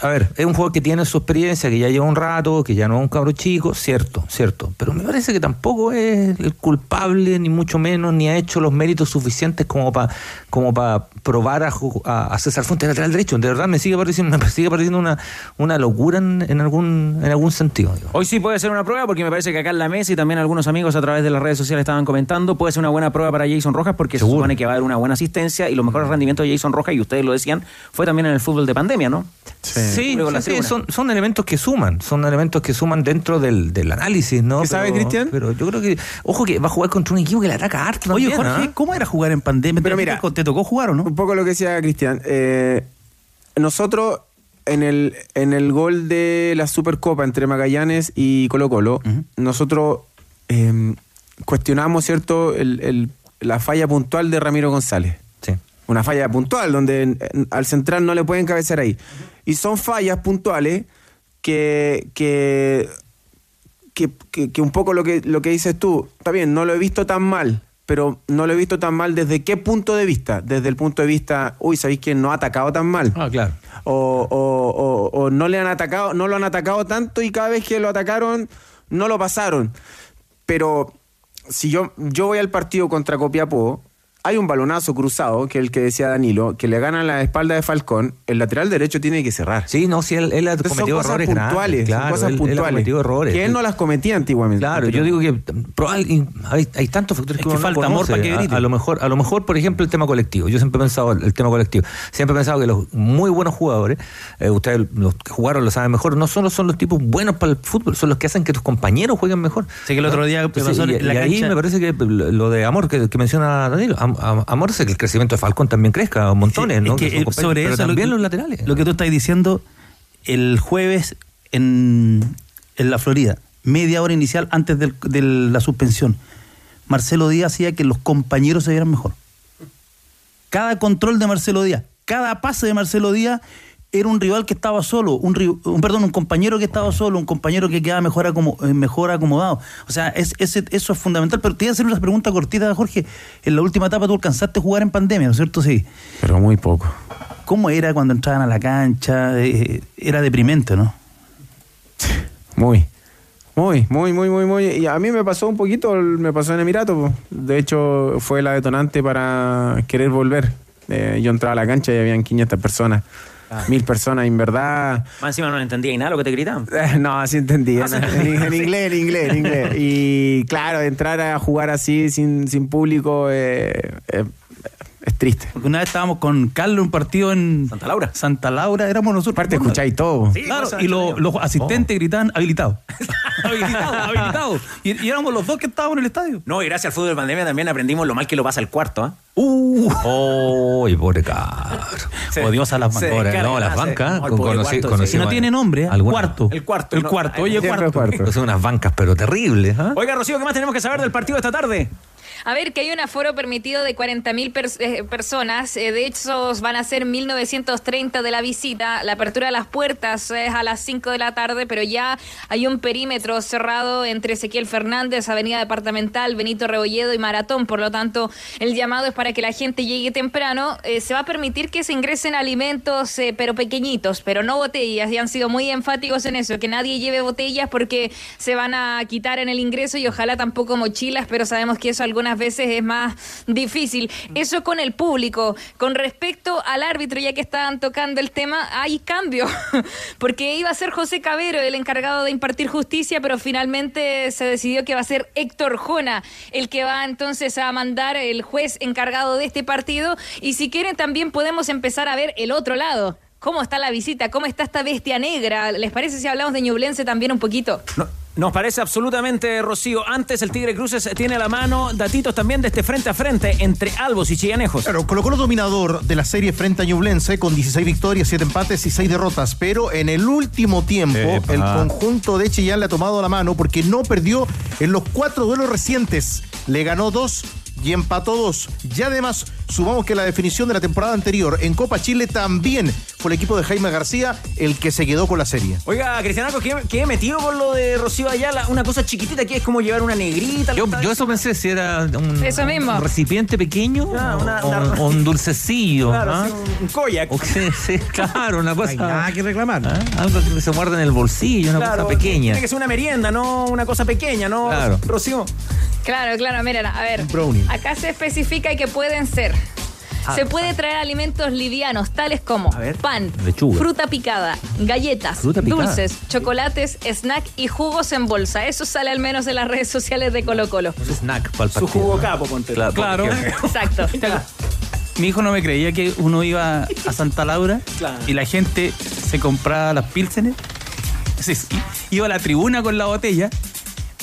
a ver, es un jugador que tiene su experiencia, que ya lleva un rato, que ya no es un cabro chico, cierto, cierto, pero me parece que tampoco es el culpable, ni mucho menos, ni ha hecho los méritos suficientes como para como para probar a, a, a César Fuentes lateral derecho. De verdad me sigue pareciendo, me <laughs> sigue pareciendo una, una locura en, en algún en algún sentido. digo. Hoy sí puede ser una prueba porque me parece que acá en la mesa y también algunos amigos a través de las redes sociales estaban comentando, puede ser una buena prueba para Jason Rojas porque se supone que va a haber una buena asistencia y los mejores rendimientos de Jason Rojas, y ustedes lo decían, fue también en el fútbol de pandemia, ¿no? Sí, sí, sí, son, son elementos que suman, son elementos que suman dentro del, del análisis, ¿no? ¿Qué sabe, Cristian? Pero yo creo que, ojo que va a jugar contra un equipo que le ataca harto Oye, también, Jorge, ¿ah? ¿cómo era jugar en pandemia? Pero ¿Te- mira- ¿te tocó jugar o no? Un poco lo que decía Cristian. eh, nosotros en el, en el gol de la Supercopa entre Magallanes y Colo Colo, nosotros eh, cuestionamos, ¿cierto?, el- el- la falla puntual de Ramiro González. Sí. Una falla puntual, donde eh, al central no le pueden cabecear ahí. Y son fallas puntuales que, que, que, que- que un poco lo que, lo que dices tú, está bien, no lo he visto tan mal, pero no lo he visto tan mal desde qué punto de vista. Desde el punto de vista, uy, ¿sabéis que no ha atacado tan mal? Ah, claro. O, o- o- o no le han atacado, no lo han atacado tanto y cada vez que lo atacaron, no lo pasaron. Pero si yo, yo voy al partido contra Copiapó, hay un balonazo cruzado, que es el que decía Danilo, que le gana la espalda de Falcón, el lateral derecho tiene que cerrar. Sí, no, sí, él, él ha Entonces, cometido son errores grandes, puntuales, claro, son cosas él- él ha puntuales. cometido errores. Que él no las cometía antiguamente. Claro, yo digo que hay, hay tantos factores Es que, que uno no falta amor para que a, grite. a lo mejor, a lo mejor, por ejemplo, el tema colectivo. Yo siempre he pensado el tema colectivo. Siempre he pensado que los muy buenos jugadores, eh, ustedes los que jugaron lo saben mejor, no solo son los tipos buenos para el fútbol, son los que hacen que tus compañeros jueguen mejor. Sé que el otro día Entonces, pasó y, en la y ahí me parece que lo de Amor que, que menciona Danilo, Am- Amor hace que el crecimiento de Falcón también crezca montones, Es ¿no? que, eh, compañeros, sobre pero eso, lo también que- los laterales. Lo que tú estás diciendo, el jueves en, en la Florida, media hora inicial antes de la suspensión, Marcelo Díaz hacía que los compañeros se vieran mejor. Cada control de Marcelo Díaz, cada pase de Marcelo Díaz era un rival que estaba solo, un, ri- un- perdón, un compañero que estaba solo, un compañero que quedaba mejor, acomo- eh, mejor acomodado. O sea, es, ese- eso es fundamental. Pero te voy a hacer una pregunta cortita, Jorge. En la última etapa tú alcanzaste a jugar en pandemia, ¿no es cierto? Sí. Pero muy poco. ¿Cómo era cuando entraban a la cancha? Eh, era deprimente, ¿no? Muy. Muy, muy, muy, muy, muy. Y a mí me pasó un poquito, me pasó en Emirato. De hecho, fue la detonante para querer volver. Eh, yo entraba a la cancha y habían 500 personas. Mil personas, en verdad. Más encima no entendía nada lo que te gritaban. Eh, No, así entendí. Ah, En, sí. en- en <laughs> inglés, en inglés, en inglés. Y claro, entrar a jugar así sin, sin público eh, eh, es triste. Porque una vez estábamos con Carlos en un partido en Santa Laura. Santa Laura, éramos nosotros. Aparte, escucháis todo. Sí, Claro, y lo- los asistentes gritaban habilitado. <laughs> habilitado, habilitado. Y, y éramos los dos que estábamos en el estadio. No, y gracias al fútbol de pandemia también aprendimos lo mal que lo pasa el cuarto, ¿ah? Uh, Uy, pobre caro. Se- Odiosa las bancas. No, las bancas. no, con- conocí- cuarto, conocí sí. si no tiene nombre, ¿eh? cuarto. El cuarto, El no, cuarto, ay, oye, siempre cuarto. cuarto. Son unas bancas, pero terribles. ¿ah? Oiga, Rocío, ¿qué más tenemos que saber del partido de esta tarde? A ver, que hay un aforo permitido de 40.000 pers- eh, personas. eh, de hecho, van a ser 1.930 de la visita. La apertura de las puertas es a las 5 de la tarde, pero ya hay un perímetro cerrado entre Ezequiel Fernández, Avenida Departamental, Benito Rebolledo y Maratón. Por lo tanto, el llamado es para que la gente llegue temprano. Eh, se va a permitir que se ingresen alimentos, pero pequeñitos, pero no botellas. Y han sido muy enfáticos en eso, que nadie lleve botellas porque se van a quitar en el ingreso y ojalá tampoco mochilas, pero sabemos que eso algunas algunas veces es más difícil. Eso con el público. Con respecto al árbitro, ya que estaban tocando el tema, hay cambio, <laughs> porque iba a ser José Cabero el encargado de impartir justicia, pero finalmente se decidió que va a ser Héctor Jona el que va entonces a mandar el juez encargado de este partido. Y si quieren también podemos empezar a ver el otro lado. ¿Cómo está la visita? ¿Cómo está esta bestia negra? ¿Les parece si hablamos de Ñublense también un poquito? No, nos parece absolutamente, Rocío. Antes el Tigre Cruces tiene a la mano datitos también de este frente a frente entre Albos y Chillanejos. Claro, colocó el dominador de la serie frente a Ñublense con 16 victorias, 7 empates y 6 derrotas. Pero en el último tiempo, Epa. el conjunto de Chillán le ha tomado la mano porque no perdió en los cuatro duelos recientes. Le ganó dos y empató dos. Y además, sumamos que la definición de la temporada anterior en Copa Chile también fue el equipo de Jaime García el que se quedó con la serie. Oiga, Cristianaco, ¿qué, qué he metido con lo de Rocío Ayala? Una cosa chiquitita que es como llevar una negrita. Yo, yo eso pensé si era un, Eso mismo. un recipiente pequeño Ah, una- o, una- o un dulcecillo. Claro, ¿ah? sí, un, un koyak. O que- sí, claro, una <laughs> cosa. Hay nada que reclamar. ¿ah? Algo que se muerde en el bolsillo, una Claro, cosa pequeña. Tiene que ser una merienda, no una cosa pequeña, ¿no? Claro. Rocío. Claro, claro, miren, a ver. brownie. Acá se especifica que pueden ser. Ah. Se puede traer alimentos livianos, tales como ver. pan, Lechuga. fruta picada, galletas, Fruta picada. dulces, chocolates, snack y jugos en bolsa. Eso sale al menos en las redes sociales de Colo Colo. Un snack para el Su jugo capo, ponte. Claro, Claro. <laughs> Exacto. Mi hijo no me creía que uno iba a Santa Laura Claro. y la gente se compraba las pilsenes, se- <laughs> iba a la tribuna con la botella,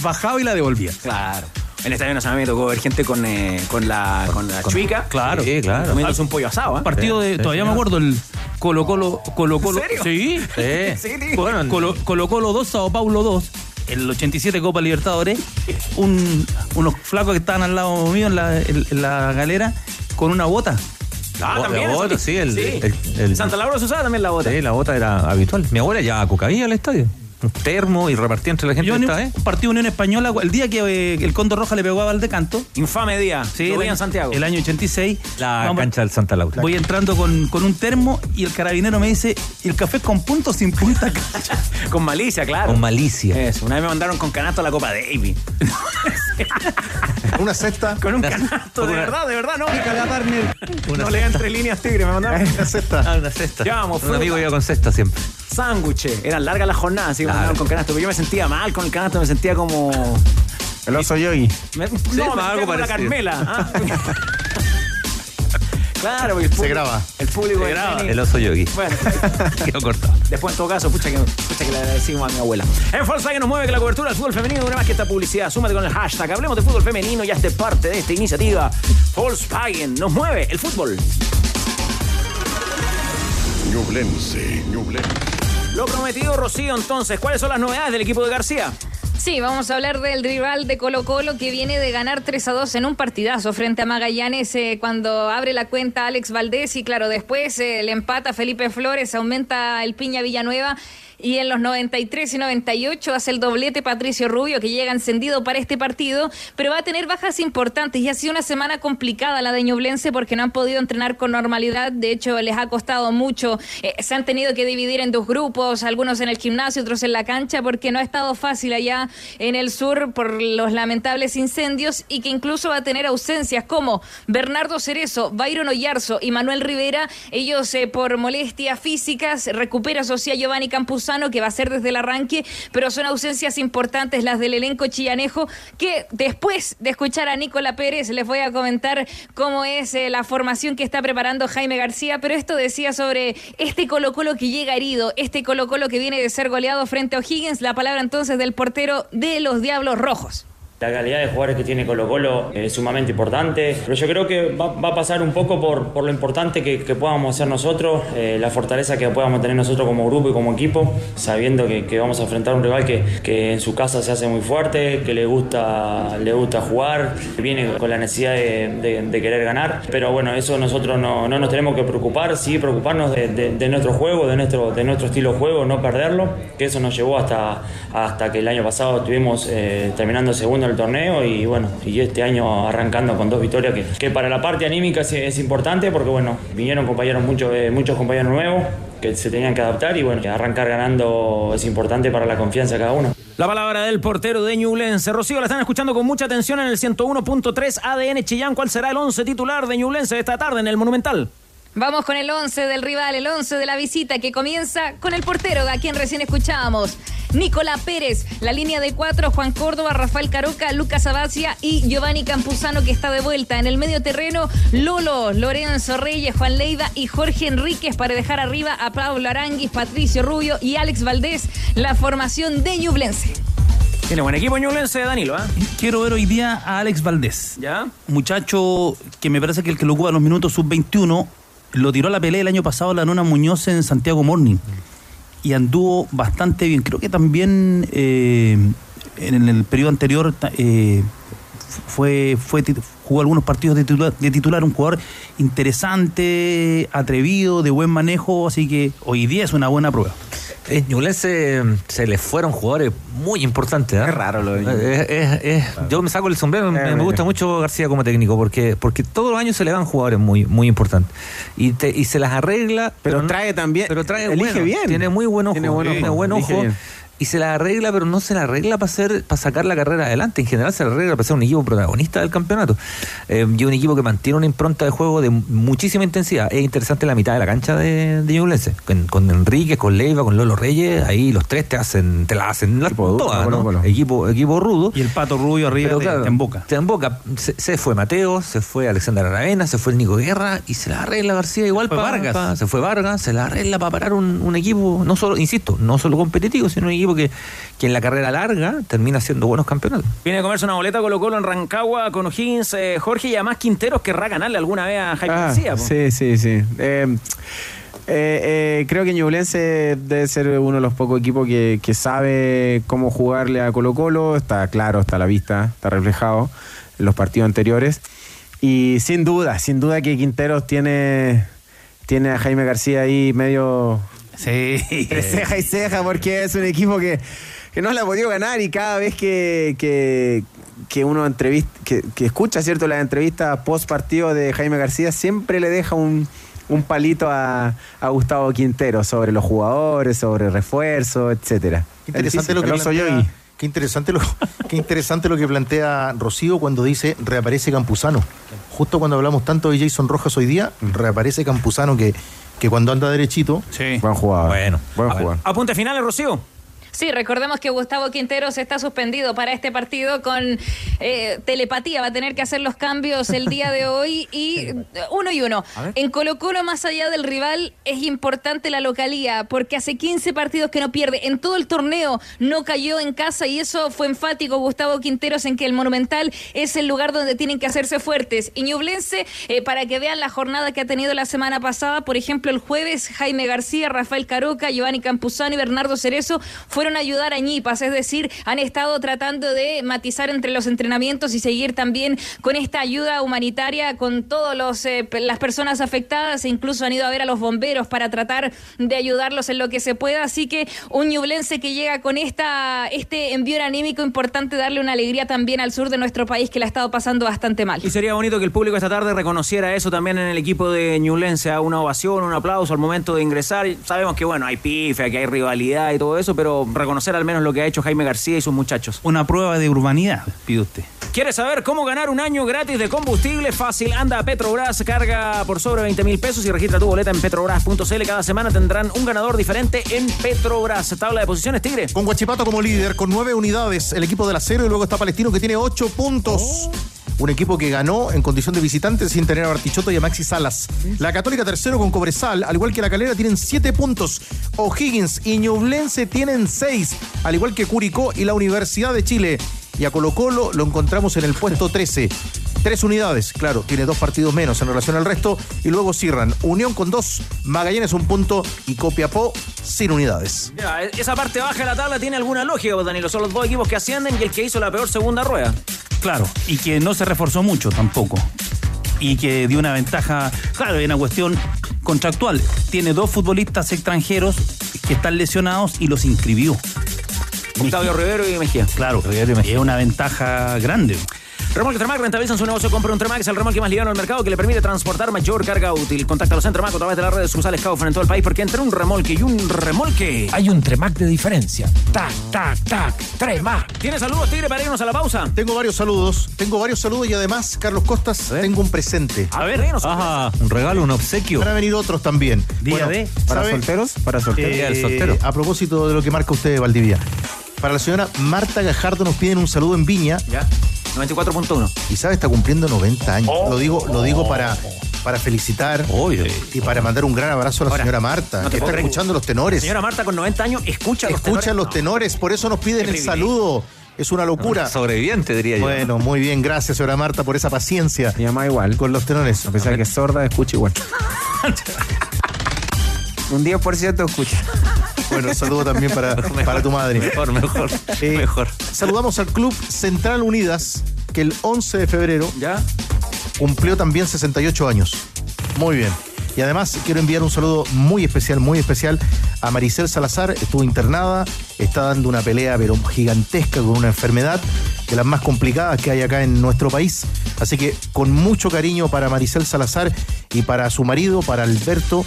bajaba y la devolvía. Claro. En el Estadio Nacional me tocó ver gente con, eh, con la, con la chuica. Claro. Sí, claro. Comiéndose un pollo asado, ¿eh? Partido de, Sí, todavía me acuerdo, el Colo Colo, Colo Colo. serio? Sí. <laughs> Sí. Sí. Bueno, Colo, Colo Colo 2, Sao Paulo 2, el 87 Copa Libertadores, un- unos flacos que estaban al lado mío en la, en- en la galera con una bota. Ah, La también. bota, eso sí, el- el- el- En Santa Laura se usaba también la bota. Sí, la bota era habitual. Mi abuela llevaba cocaína al estadio. Un termo y repartía entre la gente Yo ¿eh? un partido Unión Española, el día que eh, el Cóndor Roja le pegó a Valdecanto, Infame día. sí, Lo el vi año- en Santiago. el año 86, La vamos- cancha del Santa Laura. voy entrando con, con un termo y el carabinero me dice, ¿el café con punto sin punta? <laughs> Con malicia, claro. Con malicia. Eso. Una vez me mandaron con canasto a la Copa Davis. <laughs> Una cesta. Con un canasto, de Una- verdad, de verdad, no. Una No lea entre líneas tigre, me mandaron. Una cesta. Ah, una cesta. Llevábamos Un fruta. amigo iba con cesta siempre. Sándwiches. Eran largas las jornadas, así que me Claro. mandaron con canasto. Pero yo me sentía mal con el canasto, me sentía como. El oso yogi. Me, no, me sentía algo como la parecido. Carmela. ah. <laughs> claro, porque el público, graba. El público Se graba. El oso yogi. Bueno, <laughs> Quedó cortado. Después, en todo caso, pucha que, pucha que le decimos a mi abuela. En Volkswagen nos mueve que la cobertura del fútbol femenino dura más que esta publicidad. Súmate con el hashtag. Hablemos de fútbol femenino y hazte parte de esta iniciativa. Volkswagen nos mueve el fútbol. Ñublense, Ñublense. Lo prometido, Rocío, entonces, ¿cuáles son las novedades del equipo de García? Sí, vamos a hablar del rival de Colo Colo que viene de ganar 3 a 2 en un partidazo frente a Magallanes eh, cuando abre la cuenta Alex Valdés y claro, después eh, le empata Felipe Flores, aumenta el Piña Villanueva y en los 93 y 98 hace el doblete Patricio Rubio que llega encendido para este partido, pero va a tener bajas importantes y ha sido una semana complicada la de Ñublense porque no han podido entrenar con normalidad, de hecho les ha costado mucho, eh, se han tenido que dividir en dos grupos, algunos en el gimnasio, otros en la cancha porque no ha estado fácil allá en el sur por los lamentables incendios y que incluso va a tener ausencias como Bernardo Cerezo, Byron Oyarzo y Manuel Rivera, ellos eh, por molestias físicas recupera Socia Giovanni Campuzano que va a ser desde el arranque, pero son ausencias importantes las del elenco chillanejo que después de escuchar a Nicola Pérez les voy a comentar cómo es eh, la formación que está preparando Jaime García, pero esto decía sobre este Colo Colo que llega herido, este Colo Colo que viene de ser goleado frente a O'Higgins, la palabra entonces del portero de los Diablos Rojos. La calidad de jugadores que tiene Colo Colo es sumamente importante, pero yo creo que va, a pasar un poco por, por lo importante que, que podamos ser nosotros, eh, la fortaleza que podamos tener nosotros como grupo y como equipo, sabiendo que, vamos a enfrentar un rival que, que en su casa se hace muy fuerte, que le gusta, le gusta jugar, que viene con la necesidad de, de- querer ganar, pero bueno, eso nosotros no, no nos tenemos que preocupar, sí preocuparnos de, de- nuestro juego, de nuestro, de nuestro estilo de juego, no perderlo, que eso nos llevó hasta, hasta que el año pasado estuvimos eh, terminando segundo en el torneo y bueno, y este año arrancando con dos victorias que, que para la parte anímica es, es importante porque bueno, vinieron compañeros muchos, eh, muchos compañeros nuevos que se tenían que adaptar y bueno, arrancar ganando es importante para la confianza de cada uno. La palabra del portero de Ñublense. Rocío, la están escuchando con mucha atención en el 101.3 ADN Chillán. ¿Cuál será el 11 titular de Ñublense esta tarde en el Monumental? Vamos con el 11 del rival, el 11 de la visita que comienza con el portero, a quien recién escuchábamos. Nicolás Pérez, la línea de cuatro, Juan Córdoba, Rafael Caroca, Lucas Abacia y Giovanni Campuzano que está de vuelta. En el medio terreno, Lolo, Lorenzo Reyes, Juan Leiva y Jorge Enríquez para dejar arriba a Pablo Aranguis, Patricio Rubio y Alex Valdés, la formación de Ñublense. Tiene buen equipo Ñublense, Danilo, ¿ah? Quiero ver hoy día a Alex Valdés. ¿Ya? Muchacho que me parece que el que lo ocupa los minutos sub-21 lo tiró a la pelea el año pasado la Nona Muñoz en Santiago Morning y anduvo bastante bien. Creo que también eh, en el periodo anterior eh, fue, fue jugó algunos partidos de titular, de titular, un jugador interesante, atrevido, de buen manejo, así que hoy día es una buena prueba. En Ñublense se les fueron jugadores muy importantes. ¿eh? Es raro lo de Es- es- es- Yo me saco el sombrero, me, me gusta mucho García como técnico, porque, porque todos los años se le van jugadores muy, muy importantes. Y, te- y se las arregla. Pero trae también. Pero trae elige bueno, bien. Tiene muy buen ojo. Tiene buen tiene ojo. Y se las arregla, pero no se las arregla para hacer, para sacar la carrera adelante. En general se las arregla para ser un equipo protagonista del campeonato. Eh, y un equipo que mantiene una impronta de juego de muchísima intensidad. Es interesante la mitad de la cancha de, de Ñublense. Con, con Enrique, con Leiva, con Lolo Reyes, ahí los tres te hacen, te la hacen las todas, Colo ¿no? Colo. Equipo, equipo rudo. Y el pato rubio arriba Pero te, claro, te emboca. Te emboca. Se, se fue Mateo, se fue Alexander Aravena, se fue el Nico Guerra y se la arregla García igual fue pa- Vargas. pa- se fue Vargas, se la arregla para parar un, un equipo, no solo, insisto, no solo competitivo, sino un equipo que, que en la carrera larga termina siendo buenos campeonatos. Viene a comerse una boleta Colo Colo en Rancagua con O'Higgins, eh, Jorge, y además Quinteros querrá ganarle alguna vez a Jaime Ah, García. po. sí, sí, sí. Eh, eh, eh, creo que Ñublense debe ser uno de los pocos equipos que, que sabe cómo jugarle a Colo Colo. Está claro, está a la vista, está reflejado en los partidos anteriores. Y sin duda, sin duda que Quinteros tiene, tiene a Jaime García ahí medio Sí. entre ceja y ceja porque es un equipo que, que no le ha podido ganar y cada vez que, que, que uno entrevista, que, que escucha cierto las entrevistas post partido de Jaime García siempre le deja un, un palito a, a Gustavo Quintero sobre los jugadores, sobre refuerzo, etcétera. Qué interesante lo que plantea, qué interesante lo, qué interesante lo que plantea Rocío cuando dice reaparece Campuzano. Justo cuando hablamos tanto de Jason Rojas hoy día, reaparece Campuzano que, que cuando anda derechito, Sí. Buen jugador. Bueno, buen a ver. jugador. Apunte finales, Rocío. Sí, recordemos que Gustavo Quinteros está suspendido para este partido con eh, telepatía. Va a tener que hacer los cambios el día de hoy y <laughs> uno y uno. En Colo Colo, más allá del rival, es importante la localía porque hace 15 partidos que no pierde. En todo el torneo no cayó en casa y eso fue enfático Gustavo Quinteros en que el Monumental es el lugar donde tienen que hacerse fuertes. Y Ñublense, eh, para que vean la jornada que ha tenido la semana pasada, por ejemplo, el jueves, Jaime García, Rafael Caroca, Giovanni Campuzano y Bernardo Cerezo fueron a ayudar a Ñipas, es decir, han estado tratando de matizar entre los entrenamientos y seguir también con esta ayuda humanitaria con todas las personas afectadas e incluso han ido a ver a los bomberos para tratar de ayudarlos en lo que se pueda. Así que un ñublense que llega con esta este envío anímico importante, darle una alegría también al sur de nuestro país que la ha estado pasando bastante mal. Y sería bonito que el público esta tarde reconociera eso también en el equipo de Ñublense, a una ovación, un aplauso al momento de ingresar. Sabemos que bueno, hay pife, que hay rivalidad y todo eso, pero reconocer al menos lo que ha hecho Jaime García y sus muchachos. Una prueba de urbanidad, pide usted. ¿Quieres saber cómo ganar un año gratis de combustible? Fácil, anda a Petrobras, carga por sobre 20 mil pesos y registra tu boleta en petrobras.cl. Cada semana tendrán un ganador diferente en Petrobras. Tabla de posiciones, Tigre. con Guachipato como líder, con nueve unidades, el equipo del acero y luego está Palestino que tiene ocho puntos. Un equipo que ganó en condición de visitante sin tener a Bartichotto y a Maxi Salas. La Católica tercero con Cobresal, al igual que la Calera, tienen siete puntos. O'Higgins y Ñublense tienen seis, al igual que Curicó y la Universidad de Chile. Y a Colo Colo lo encontramos en el puesto 13. <laughs> Tres unidades, claro, tiene dos partidos menos en relación al resto. Y luego cierran Unión con dos, Magallanes un punto y Copiapó sin unidades. Ya, esa parte baja de la tabla tiene alguna lógica, pues, Danilo. Son los dos equipos que ascienden y el que hizo la peor segunda rueda. Claro, y que no se reforzó mucho tampoco. Y que dio una ventaja, claro, hay una cuestión contractual. Tiene dos futbolistas extranjeros que están lesionados y los inscribió. Octavio Rivero y Mejía. Claro, es una ventaja grande. Remolque Tremac rentabiliza su negocio. Compra un Tremac, es el remolque más liviano del mercado que le permite transportar mayor carga útil. Contacta a los Tremac a través de las redes sociales Kaufman en todo el país porque entre un remolque y un remolque. Hay un Tremac de diferencia. Tac, tac, tac. Tremac. ¿Tienes saludos, Tigre, para irnos a la pausa? Tengo varios saludos. Tengo varios saludos y además, Carlos Costas, tengo un presente. A ver, dinos. Ajá, un regalo, un obsequio. Van a venir otros también. Día de. ¿Para ¿sabe? solteros? Para solteros. Día del Eh, soltero. A propósito de lo que marca usted, Valdivia. Para la señora Marta Gajardo nos piden un saludo en Viña. Ya. 94.1. Y sabe, está cumpliendo 90 años. Lo digo, lo digo para, para felicitar Oye. y para mandar un gran abrazo a la Ahora, señora Marta, no te que está escuchando los tenores. Señora Marta, con 90 años, escucha los Escucha tenores. los tenores, por eso nos piden el saludo. Es una locura. Sobreviviente, diría yo. Bueno, muy bien, gracias, señora Marta, por esa paciencia Mi mamá igual. con los tenores. A pesar de que es sorda, escucha igual. <laughs> Un 10% escucha. Bueno, saludo también para, <laughs> para tu madre. Mejor, mejor. Eh, mejor. Saludamos al Club Central Unidas, que el 11 de febrero ¿Ya? cumplió también 68 años. Muy bien. Y además quiero enviar un saludo muy especial, muy especial a Maricel Salazar. Estuvo internada, está dando una pelea pero gigantesca con una enfermedad de las más complicadas que hay acá en nuestro país. Así que con mucho cariño para Maricel Salazar y para su marido, para Alberto,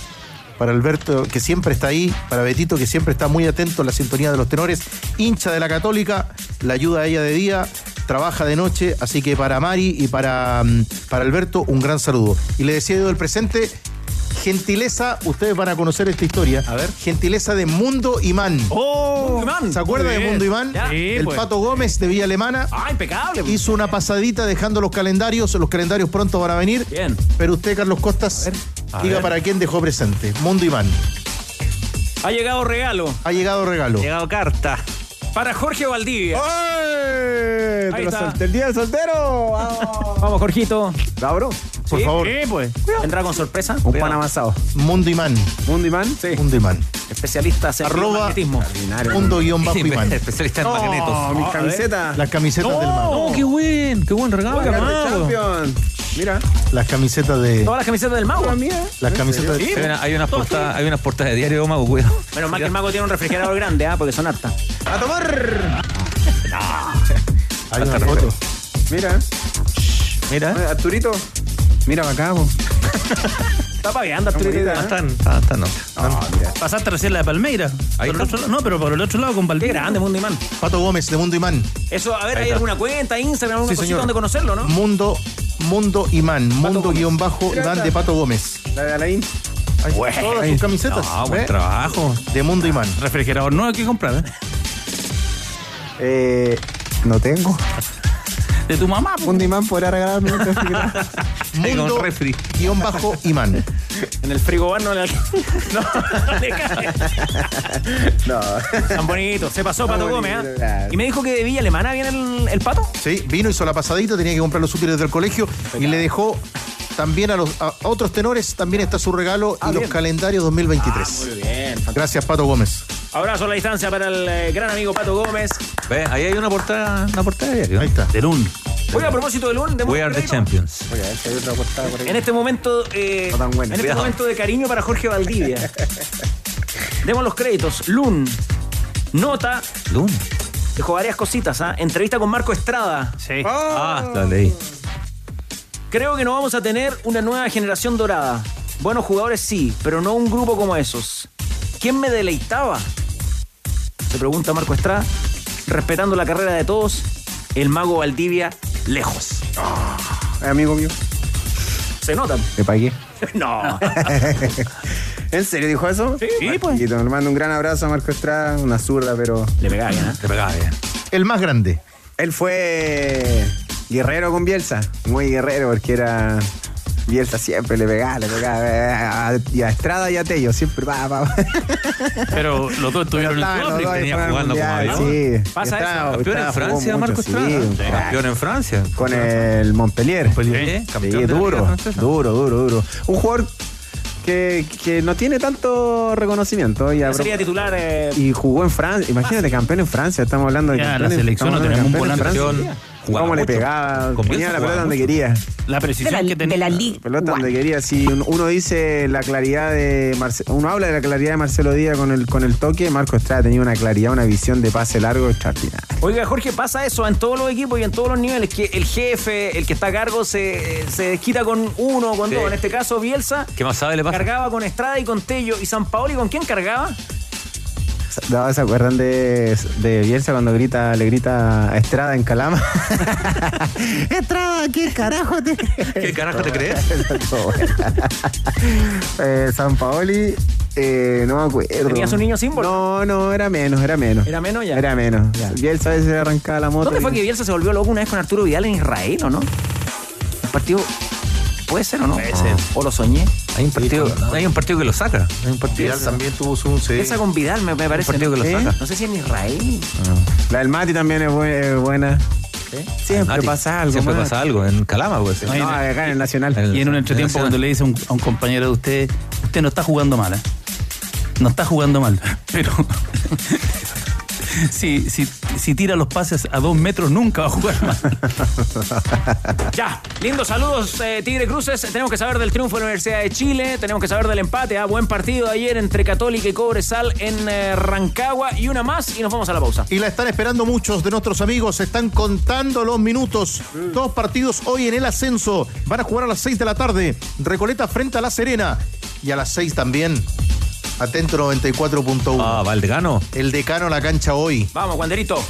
para Alberto que siempre está ahí, para Betito que siempre está muy atento a la sintonía de los tenores, hincha de la católica, la ayuda a ella de día, trabaja de noche, así que para Mari y para, mm, para Alberto un gran saludo. Y le decía yo del presente, gentileza, ustedes van a conocer esta historia, a ver, gentileza de Mundo Imán. ¡Oh! Imán. ¿Se acuerda de. Mundo Imán? Ya. el pues. Pato Gómez de Villa Alemana. Ah, impecable. Hizo una pasadita dejando los calendarios, los calendarios pronto van a venir. Bien. Pero usted, Carlos Costas, A diga ver. para quién dejó presente. Mundo Imán. Ha llegado regalo Ha llegado regalo. Llegado carta. para Jorge Valdivia. ¡Ay! Ahí Te lo está. solté el día del soltero. Vamos. <laughs> Vamos, Jorgito. Cabro. Por Sí, favor. Sí, pues. Vendrá con sorpresa. Un Cuidado. pan amasado. Mundo Imán. Mundo Imán. Sí. Mundo Imán. Especialistas en Arroba magnetismo. Mundo guion bajo <laughs> Imán. Especialista en Oh, magnetos. mi a ver. camiseta. Las camisetas del mago. Oh, qué buen, qué buen regalo. De. Champion. Mira. Las camisetas de. Todas las camisetas del mago. La mía. Las camisetas Sí, de. Hay, una- hay unas portadas, hay unas portadas de diario, mago, cuidado. Menos mal que el mago tiene un refrigerador grande, ¿ah? Porque son hartas. A tomar. Hay una foto. Mira. Mira. Arturito. Mira para acá. <laughs> Está pagando, Arturito. bonita, No ¿eh? están, están, están, no. Pasaste recién la de Palmeira. Ahí Por el está. otro no, pero por el otro lado con Qué Valdivia. grande, Mundo Imán. Pato Gómez de Mundo Imán. Eso, a ver, Ahí ¿hay está. alguna cuenta, Instagram, alguna Sí, cosita señor. donde conocerlo, no? Mundo, Mundo Imán. Mundo guion bajo Imán de Pato Gómez. La de Alain. Ahí están todas sus camisetas. Ah, buen ¿Ve? trabajo. De Mundo Imán. Refrigerador no hay que comprar, ¿eh? Eh, no tengo. De tu mamá, pues. Mundo Imán podrá regalarme un refrigerador. <laughs> Mundo refri. guion bajo Imán. En el frigobar no le, <laughs> no, no le cae. No. Tan bonito. Se pasó Pato Gómez, claro. Y me dijo que de Villa Alemana viene el, el pato. Sí, vino, hizo la pasadita, tenía que comprar los útiles del colegio y le dejó también a, los, a otros tenores, también está su regalo y los calendarios 2023. Muy bien. Gracias, Pato Gómez. Abrazo a la distancia para el eh, gran amigo Pato Gómez. Ve, ahí hay una portada, una portada de diario. Ahí está. De Lun. Oye, a propósito de Lun, demos We are the champions. Oye, a ver si hay otra portada por ahí. En este momento, eh, No tan buena. en este Cuidado. momento de cariño para Jorge Valdivia. <laughs> Demos los créditos. Lun. Nota. Luna. Dejó varias cositas, ¿ah? Entrevista con Marco Estrada. Sí. Ah, la leí. Creo que no vamos a tener una nueva generación dorada. Buenos jugadores sí, pero no un grupo como esos. ¿Quién me deleitaba? Se pregunta Marco Estrada, respetando la carrera de todos, el mago Valdivia lejos. Eh, amigo mío. ¿Se notan? ¿Le pagué? <laughs> No. <laughs> ¿En serio dijo eso? Sí, pues. Y le mando un gran abrazo a Marco Estrada, una zurda, pero Le pegaba bien, ¿eh? Te pegaba bien. El más grande. él fue guerrero con Bielsa, muy guerrero porque era Bielsa siempre le pegaba, le pegaba eh, y a Estrada y a Tello, siempre va, va. Pero los dos estuvieron en venía al jugando como avión. Sí, Pasa Estrada- eso. Campeón en Francia, Marco sí, Estrada. Campeón en Francia. Con el Montpellier. Montpellier, Sí, campeón duro, duro, duro, duro. Un jugador que, que no tiene tanto reconocimiento. Y, Sería titular. eh, y jugó en Francia. Imagínate, campeón en Francia. Estamos hablando de Ya, la selección no tenemos un volante. Jugaba ¿Cómo le pegaba? Con Ponía Bielsa la pelota donde mucho. quería. La precisión De la- que tenía. de la League Pelota donde quería. Si un- uno dice la claridad de Marce- uno habla de la claridad de Marcelo Díaz con el, con el toque, Marco Estrada tenía una claridad, una visión de pase largo extraordinaria. Oiga, Jorge, pasa eso en todos los equipos y en todos los niveles, que el jefe, el que está a cargo, se, se desquita con uno o con Sí. dos. En este caso, Bielsa ¿Qué más sabe le pasa? cargaba con Estrada y con Tello. ¿Y San Paoli con quién cargaba? <laughs> No, ¿Se acuerdan de, de Bielsa cuando grita, le grita a Estrada en Calama? <laughs> Estrada, ¿qué carajo te ¿Qué carajo te crees? <laughs> eh, San Paoli, eh, no me acuerdo. ¿Tenías un niño símbolo? No, no, era menos, era menos. ¿Era menos ya? Era menos. Bielsa a veces arrancaba la moto. ¿Dónde y- fue que Bielsa se volvió loco una vez con Arturo Vidal en Israel o no? El partido. ¿Puede ser o no? Puede ser. ¿O lo soñé? Hay un partido, hay un partido que lo saca. Hay un partido. Vidal también tuvo su sí. Esa con Vidal me, me parece. partido que lo ¿Eh? saca. No sé si en Israel. La del Mati también es, bu- es buena. Siempre Mati, pasa algo. Siempre pasa algo. En Calama, pues. No, acá en el Nacional. Y en un entretiempo cuando le dice a un, a un compañero de usted, usted no está jugando mal, ¿eh? No está jugando mal, <laughs> pero si, si, si tira los pases a dos metros nunca va a jugar mal. <laughs> Ya, lindos saludos, eh, Tigre Cruces. Tenemos que saber del triunfo de la Universidad de Chile. Tenemos que saber del empate. ah, Buen partido ayer entre Católica y Cobresal en eh, Rancagua. Y una más y nos vamos a la pausa. Y la están esperando muchos de nuestros amigos. Están contando los minutos. Dos partidos hoy en el ascenso. Van a jugar a las 6 de la tarde. Recoleta frente a La Serena. Y a las 6 también. Atento 94.1. Ah, Valdegano. El decano a la cancha hoy. Vamos, Guanderito.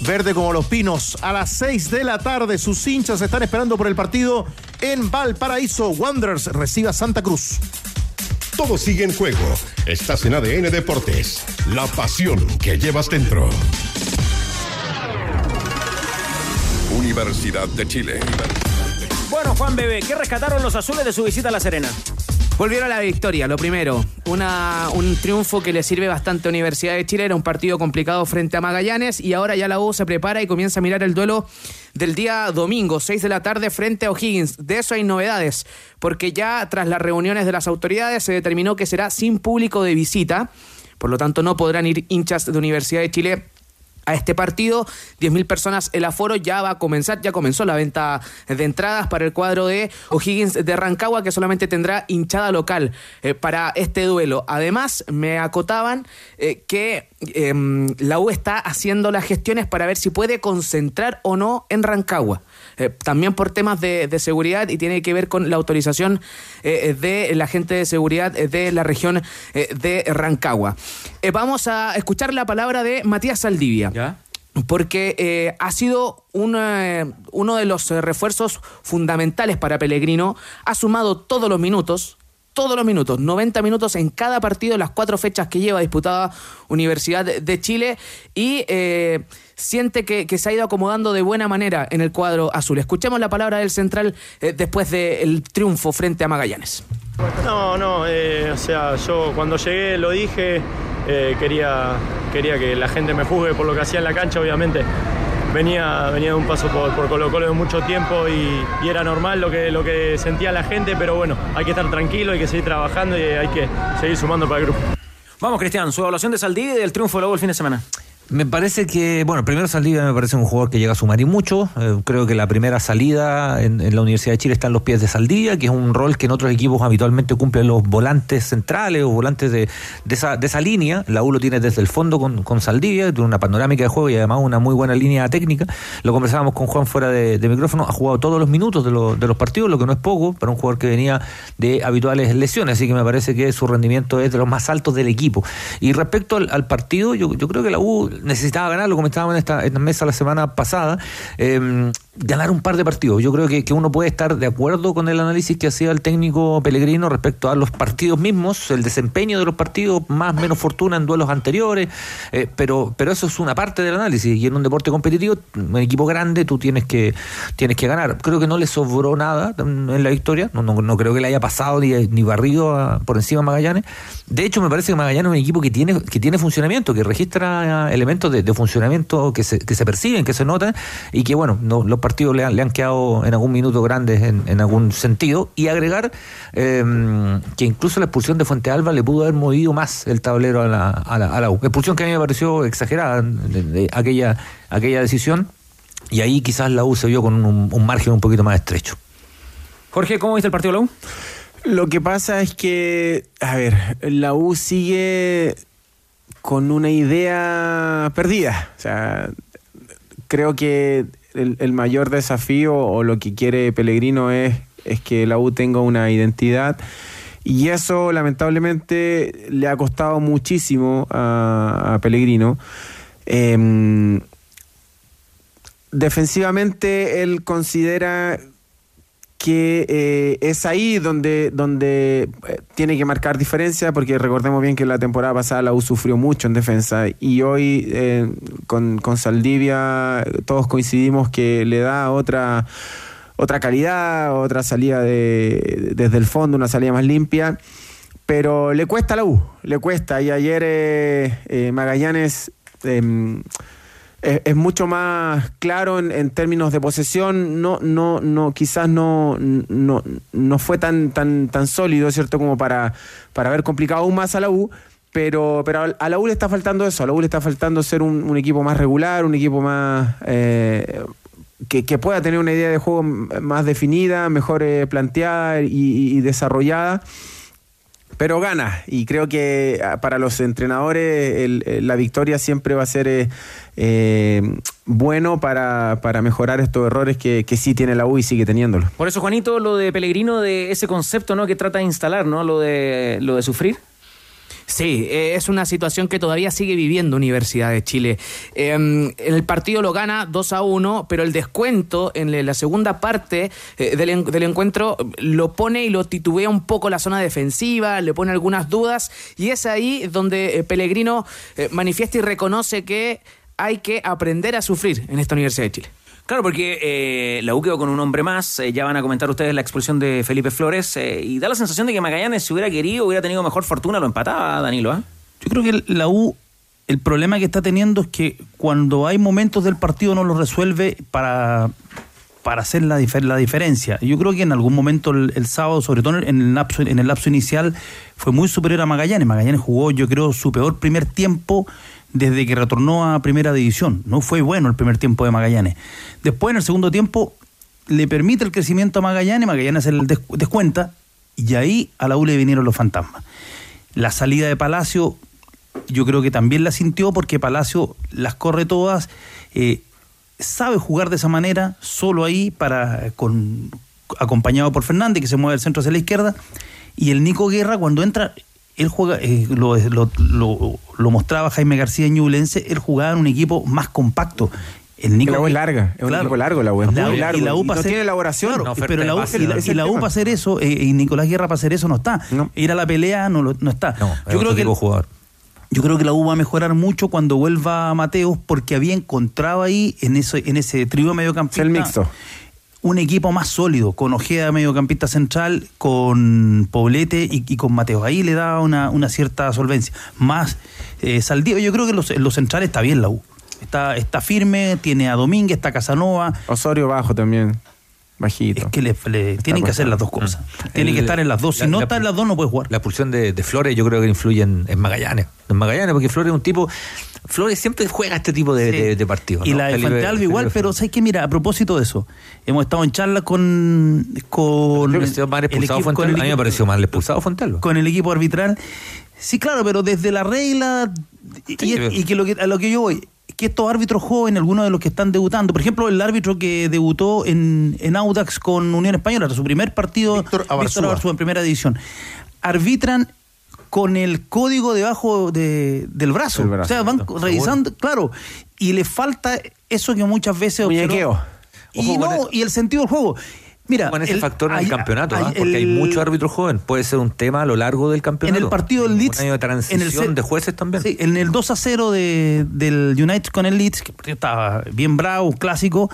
Verde como los pinos. A las 6 de la tarde. Sus hinchas están esperando por el partido en Valparaíso. Wanderers recibe a Santa Cruz. Todo sigue en juego. Estás en ADN Deportes. La pasión que llevas dentro. Universidad de Chile. Bueno, Juan Bebé, ¿qué rescataron los azules de su visita a La Serena? Volvieron a la victoria, lo primero. Un triunfo que le sirve bastante a Universidad de Chile. Era un partido complicado frente a Magallanes y ahora ya la U se prepara y comienza a mirar el duelo del día domingo, 6 de la tarde, frente a O'Higgins. De eso hay novedades, porque ya tras las reuniones de las autoridades se determinó que será sin público de visita. Por lo tanto, no podrán ir hinchas de Universidad de Chile a este partido. 10.000 personas, el aforo ya va a comenzar, ya comenzó la venta de entradas para el cuadro de O'Higgins de Rancagua, que solamente tendrá hinchada local eh, para este duelo. Además, me acotaban eh, que em, la U está haciendo las gestiones para ver si puede concentrar o no en Rancagua. Eh, también por temas de, de seguridad y tiene que ver con la autorización eh, de la gente de seguridad eh, de la región eh, de Rancagua. Eh, vamos a escuchar la palabra de Matías Saldivia. Porque eh, ha sido un, eh, uno de los eh, refuerzos fundamentales para Pellegrino. Ha sumado todos los minutos, todos los minutos, 90 minutos en cada partido, las cuatro fechas que lleva disputada Universidad de Chile y eh, siente que, que se ha ido acomodando de buena manera en el cuadro azul. Escuchemos la palabra del central eh, después del triunfo frente a Magallanes. No, no, eh, o sea, yo cuando llegué lo dije, eh, quería, quería que la gente me juzgue por lo que hacía en la cancha, obviamente. Venía, venía de un paso por, por Colo Colo de mucho tiempo y, y era normal lo que, lo que sentía la gente, pero bueno, hay que estar tranquilo, hay que seguir trabajando y hay que seguir sumando para el grupo. Vamos, Cristian, su evaluación de Saldivia y del triunfo U el fin de semana. Me parece que, bueno, primero Saldivia me parece un jugador que llega a sumar y mucho. Eh, creo que la primera salida en, la Universidad de Chile está en los pies de Saldivia, que es un rol que en otros equipos habitualmente cumplen los volantes centrales o volantes de, de, esa, de esa línea. La U lo tiene desde el fondo con, con Saldivia, tiene una panorámica de juego y además una muy buena línea técnica. Lo conversábamos con Juan fuera de, de micrófono, ha jugado todos los minutos de, lo, de los partidos, lo que no es poco para un jugador que venía de habituales lesiones, así que me parece que su rendimiento es de los más altos del equipo. Y respecto al, al partido, yo, yo creo que la U necesitaba ganar, lo comentábamos en esta, mesa la semana pasada, eh, ganar un par de partidos. Yo creo que, que, uno puede estar de acuerdo con el análisis que hacía el técnico Pellegrino respecto a los partidos mismos, el desempeño de los partidos, más menos fortuna en duelos anteriores, eh, pero, pero eso es una parte del análisis. Y en un deporte competitivo, un equipo grande, tú tienes que, tienes que ganar. Creo que no le sobró nada en la victoria, no, no, no creo que le haya pasado ni, ni barrido por encima a Magallanes. De hecho, me parece que Magallanes es un equipo que tiene, que tiene funcionamiento, que registra elementos de, de funcionamiento que se, que se perciben, que se notan, y que, bueno, no, los partidos le han, le han quedado en algún minuto grandes en, algún sentido. Y agregar eh, que incluso la expulsión de Fuente Alba le pudo haber movido más el tablero a la, a la, U. Expulsión que a mí me pareció exagerada de aquella, aquella decisión Y ahí quizás la U se vio con un, un margen un poquito más estrecho. Jorge, ¿cómo viste el partido de la U? Lo que pasa es que, a ver, la U sigue con una idea perdida. O sea, creo que el, mayor desafío o lo que quiere Pellegrino es, es que la U tenga una identidad. Y eso lamentablemente le ha costado muchísimo a, a Pellegrino. Em, defensivamente él considera que eh, es ahí donde, donde eh, tiene que marcar diferencia, porque recordemos bien que la temporada pasada la U sufrió mucho en defensa y hoy eh, con, con Saldivia todos coincidimos que le da otra, otra calidad, otra salida de, desde el fondo, una salida más limpia. Pero le cuesta a la U, le cuesta. Y ayer eh, Magallanes em, es, mucho más claro en, en términos de posesión. No, no, no, quizás no, no, no fue tan, tan, tan sólido, ¿cierto? Como para, para haber complicado aún más a la U. Pero, pero a- la U le está faltando eso, a la U le está faltando ser un, equipo más regular, un equipo más eh, que, que pueda tener una idea de juego más definida, mejor eh, planteada y desarrollada. Pero gana, y creo que ah, para los entrenadores el- el- la victoria siempre va a ser eh, eh, bueno para, para mejorar estos errores que, que sí tiene la U y sigue teniéndolo. Por eso, Juanito, lo de Pellegrino, de ese concepto ¿no? que trata de instalar, ¿no? Lo de, lo de sufrir. Sí, eh, es una situación que todavía sigue viviendo Universidad de Chile. Eh, el partido lo gana 2 a 1, pero el descuento en la segunda parte eh, del, del encuentro lo pone y lo titubea un poco la zona defensiva, le pone algunas dudas y es ahí donde eh, Pellegrino manifiesta y reconoce que hay que aprender a sufrir en esta Universidad de Chile. Claro, porque eh, la U quedó con un hombre más. eh, ya van a comentar ustedes la expulsión de Felipe Flores. eh, y da la sensación de que Magallanes, si hubiera querido, hubiera tenido mejor fortuna, lo empataba, Danilo. ¿ah? Yo creo que la U, el problema que está teniendo es que cuando hay momentos del partido no lo resuelve para, para hacer la, la diferencia. Yo creo que en algún momento el, el sábado, sobre todo en el, lapso, en el lapso inicial, fue muy superior a Magallanes. Magallanes jugó, yo creo, su peor primer tiempo desde que retornó a primera división. No fue bueno el primer tiempo de Magallanes. Después, en el segundo tiempo, le permite el crecimiento a Magallanes, Magallanes se el des- descuenta, y ahí a la U le vinieron los fantasmas. La salida de Palacio, yo creo que también la sintió porque Palacio las corre todas, eh, sabe jugar de esa manera, solo ahí, para acompañado por Fernández, que se mueve el centro hacia la izquierda, y el Nico Guerra cuando entra, él juega, eh, lo, lo- lo- lo mostraba Jaime García Ñublense, él jugaba en un equipo más compacto. El Nico La U es larga, es un equipo largo la U, es La muy largo, y la U y para no hacer- tiene elaboración. claro, No, pero la U, base, y la, ese es y el la U para hacer eso, eh, y Nicolás Guerra para hacer eso no está. Ir a la pelea no, lo- no está. es yo creo que de jugador. yo creo que la U va a mejorar mucho cuando vuelva Mateos porque había encontrado ahí en ese, en ese trío mediocampista el mixto. Un equipo más sólido, con Ojeda mediocampista central, con Poblete y, y con Mateos. Ahí le da una, una cierta solvencia. Más eh, Saldívar, yo creo que en los, en los centrales está bien la U. Está, está firme, tiene a Domínguez, está Casanova. Osorio bajo también, bajito. Es que le, le- tienen que hacer las dos cosas. Tienen que estar en las dos. Si la- no la- está en las dos, no puede jugar. La expulsión de, de Flores yo creo que influye en, en Magallanes. En Magallanes, porque Flores es un tipo... Flores siempre juega este tipo de, Sí. de- de partidos. Y ¿no? la de Felipe- Fuente Alba igual, pero. ¿sabes qué? Mira, a propósito de eso, hemos estado en charla con. con Creo que se mal el expulsado equipo- con A mí me pareció mal expulsado Fuentelba. con el equipo arbitral. Sí, claro, pero desde la regla y, Sí, pero- y que, lo que a lo que yo voy, que estos árbitros jóvenes, algunos de los que están debutando, por ejemplo, el árbitro que debutó en, en Audax con Unión Española, su primer partido, Víctor Abarzúa. en primera división, arbitran con el código debajo de- del brazo. O sea, van seguro. revisando, claro, y le falta eso que muchas veces... Muñequeo. Y, no, el- y el sentido del juego. Mira, con ese el- factor en el hay- campeonato, hay- ¿ah? porque hay muchos árbitros jóvenes. Puede ser un tema a lo largo del campeonato. en el partido del Leeds. Un año de transición en el de jueces también. Sí, en el 2 a 0 de- del United con el Leeds, que el partido estaba bien bravo, clásico.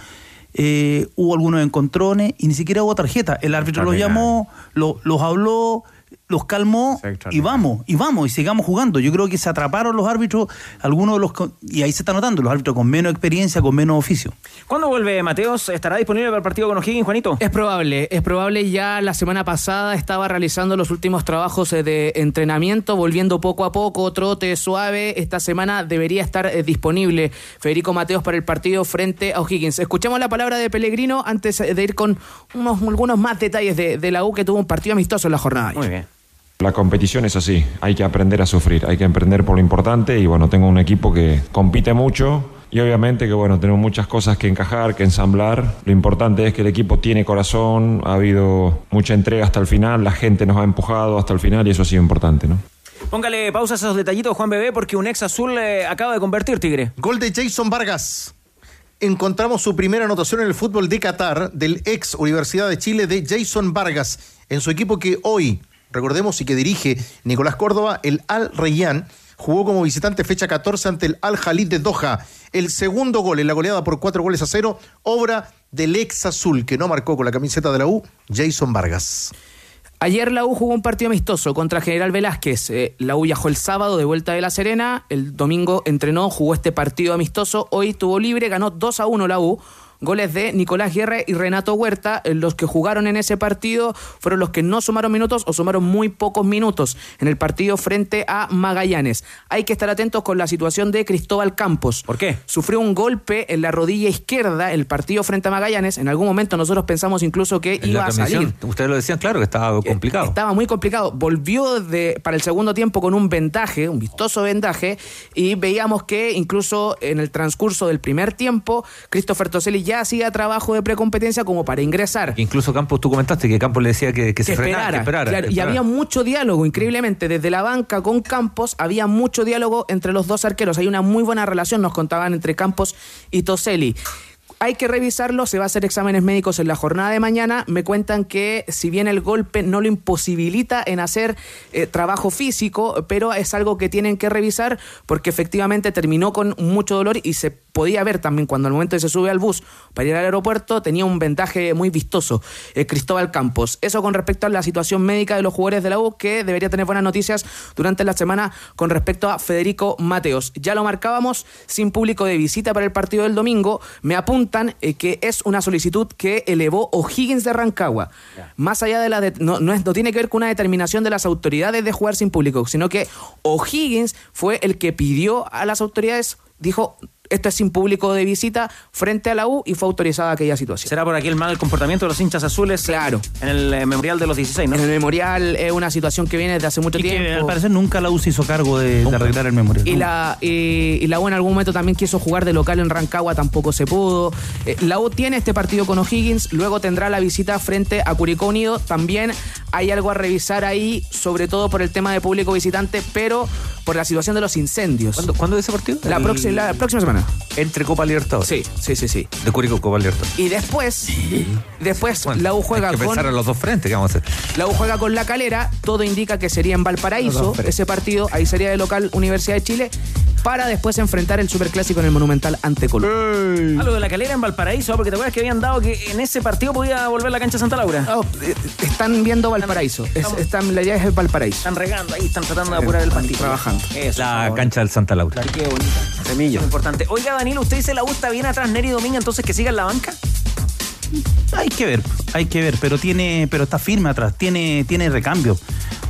eh, hubo algunos encontrones y ni siquiera hubo tarjeta. El árbitro los llamó, lo- los habló, los calmó y vamos, y vamos, y sigamos jugando. Yo creo que se atraparon los árbitros, algunos de los, y ahí se está notando, los árbitros con menos experiencia, con menos oficio. ¿Cuándo vuelve Mateos? ¿Estará disponible para el partido con O'Higgins, Juanito? Es probable, es probable. Ya la semana pasada estaba realizando los últimos trabajos eh, de entrenamiento, volviendo poco a poco, trote suave. Esta semana debería estar eh, disponible Federico Mateos para el partido frente a O'Higgins. Escuchemos la palabra de Pellegrino antes eh, de ir con unos, algunos más detalles de, de la U que tuvo un partido amistoso en la jornada. Muy bien. La competición es así, hay que aprender a sufrir, hay que aprender por lo importante y bueno, tengo un equipo que compite mucho y obviamente que bueno, tenemos muchas cosas que encajar, que ensamblar. Lo importante es que el equipo tiene corazón, ha habido mucha entrega hasta el final, la gente nos ha empujado hasta el final y eso ha sido importante, ¿no? Póngale pausa a esos detallitos, Juan Bebé, porque un ex azul eh, acaba de convertir, Tigre. Gol de Jason Vargas. Encontramos su primera anotación en el fútbol de Qatar del ex Universidad de Chile de Jason Vargas en su equipo que hoy, recordemos y que dirige Nicolás Córdoba, el Al Rayyan, jugó como visitante fecha 14 ante el Al Jalid de Doha. El segundo gol en la goleada por cuatro goles a cero, obra del ex azul que no marcó con la camiseta de la U, Jason Vargas. Ayer la U jugó un partido amistoso contra General Velázquez. Eh, la U viajó el sábado de vuelta de La Serena. El domingo entrenó, jugó este partido amistoso. Hoy tuvo libre, ganó 2 a 1 la U. Goles de Nicolás Guerra y Renato Huerta. Eh, Los que jugaron en ese partido fueron los que no sumaron minutos o sumaron muy pocos minutos en el partido frente a Magallanes. Hay que estar atentos con la situación de Cristóbal Campos. ¿Por qué? Sufrió un golpe en la rodilla izquierda el partido frente a Magallanes. En algún momento nosotros pensamos incluso que En iba a salir. ustedes lo decían, claro, que estaba complicado. Estaba muy complicado. Volvió de, para el segundo tiempo con un vendaje, un vistoso vendaje, y veíamos que incluso en el transcurso del primer tiempo, Christopher Toselli ya hacía trabajo de precompetencia como para ingresar. Incluso Campos, tú comentaste que Campos le decía que, que se frenara, que esperara. claro, y esperara. había mucho diálogo, increíblemente, desde la banca con Campos había mucho diálogo entre los dos arqueros. Hay una muy buena relación, nos contaban entre Campos y Toselli. Hay que revisarlo, se va a hacer exámenes médicos en la jornada de mañana. Me cuentan que si bien el golpe no lo imposibilita en hacer eh, trabajo físico, pero es algo que tienen que revisar porque efectivamente terminó con mucho dolor y se podía ver también cuando al momento de se sube al bus para ir al aeropuerto tenía un vendaje muy vistoso eh, Cristóbal Campos. Eso con respecto a la situación médica de los jugadores de la U que debería tener buenas noticias durante la semana con respecto a Federico Mateos. Ya lo marcábamos sin público de visita para el partido del domingo. Me apuntan eh, que es una solicitud que elevó O'Higgins de Rancagua. Más allá de la de- no, no, es- no tiene que ver con una determinación de las autoridades de jugar sin público, sino que O'Higgins fue el que pidió a las autoridades, dijo esto es sin público de visita frente a la U y fue autorizada aquella situación. ¿Será por aquí el mal comportamiento de los hinchas azules? Claro. En el eh, memorial de los 16, ¿no? En el memorial es una situación que viene desde hace mucho Y que tiempo. al parecer nunca la U se hizo cargo de, de arreglar el memorial. Y la, y, y la U en algún momento también quiso jugar de local en Rancagua, tampoco se pudo. Eh, la U tiene este partido con O'Higgins, luego tendrá la visita frente a Curicó Unido. También hay algo a revisar ahí, sobre todo por el tema de público visitante, pero por la situación de los incendios. ¿Cuándo, ¿cuándo es ese partido? La, El- próxima, la próxima semana. Entre Copa Libertadores. Sí, sí, sí, sí. De Curicó, Copa Libertadores. Y después, después la U juega Hay que con. pensar en los dos frentes, ¿qué vamos a hacer? La U juega con La Calera, todo indica que sería en Los Valparaíso dos ese partido, ahí sería de local Universidad de Chile, para después enfrentar el Superclásico en el Monumental ante Colo. Ah, lo de la calera en Valparaíso, porque te acuerdas que habían dado que en ese partido podía volver la cancha Santa Laura. Oh, eh, están viendo Valparaíso, es- están, la idea es el Valparaíso. Están regando ahí, están tratando de apurar el pastito. Trabajando. Eso, La favor. cancha del Santa Laura. Qué bonita. Semilla. importante. Oiga, Danilo, ¿usted dice la U está bien atrás Neri Dominga, entonces que siga en la banca? Hay que ver, hay que ver, pero tiene, pero está firme atrás, tiene, tiene recambio.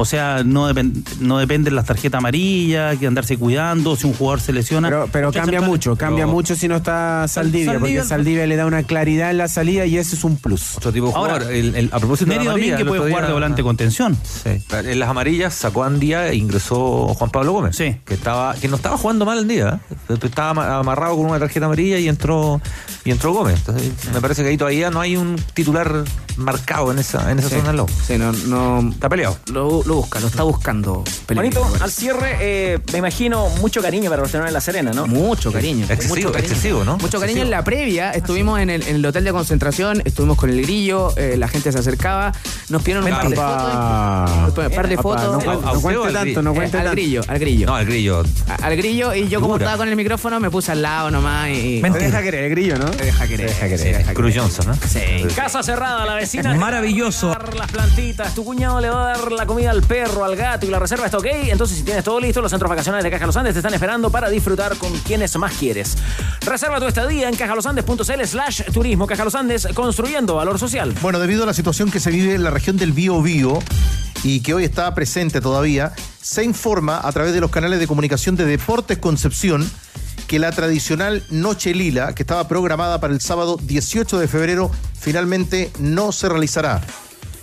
O sea, no, depen- no dependen las tarjetas amarillas, que andarse cuidando, si un jugador se lesiona. Pero, cambia centrales- mucho, cambia Pero- mucho si no está Saldivia, Saldivia- porque Saldivia le da una claridad en la salida y ese es un plus. Otro tipo de Ahora, jugador. El- el- a propósito de Neri la amarilla, el puede jugar de volante contención. Sí. En las amarillas sacó a Andía e ingresó Juan Pablo Gómez. Sí. Que estaba, que no estaba jugando mal el día. ¿eh? Estaba ama- amarrado con una tarjeta amarilla y entró y entró Gómez. Entonces, me parece que ahí todavía no hay un titular marcado en esa, en esa Sí. zona del lobo. Sí, no, no, Está peleado. lo, lo busca, lo está buscando. Pellegrini, Bonito, me al cierre, eh, me imagino mucho cariño para los tenores de La Serena, ¿no? Mucho cariño. Excesivo, mucho cariño. excesivo, ¿no? Mucho cariño Excesivo. en la previa. Estuvimos en el, en el hotel de concentración, estuvimos con el grillo, eh, la gente se acercaba, nos pidieron un par de fotos. Apa. Un par de fotos. no, ¿A cuente- no cuente al tanto, grillo? no Eh, cuente al grillo, al grillo. No, el grillo. A- al grillo y yo como Dura. estaba con el micrófono me puse al lado nomás y... Te deja querer el grillo, ¿no? Se deja querer. Deja querer. se deja querer. Cruz Johnson, ¿no? Sí. Casa cerrada, la vecina. Maravilloso. Las plantitas, tu cuñado le va a dar la comida al perro, al gato y la reserva está ok. Entonces, si tienes todo listo, los centros vacacionales de Caja Los Andes te están esperando para disfrutar con quienes más quieres. Reserva tu estadía en cajalosandes.cl slash turismo. Caja Los Andes, construyendo valor social. Bueno, debido a la situación que se vive en la región del Bío Bío y que hoy está presente todavía, se informa a través de los canales de comunicación de Deportes Concepción que la tradicional Noche Lila, que estaba programada para el sábado 18 de febrero, finalmente no se realizará.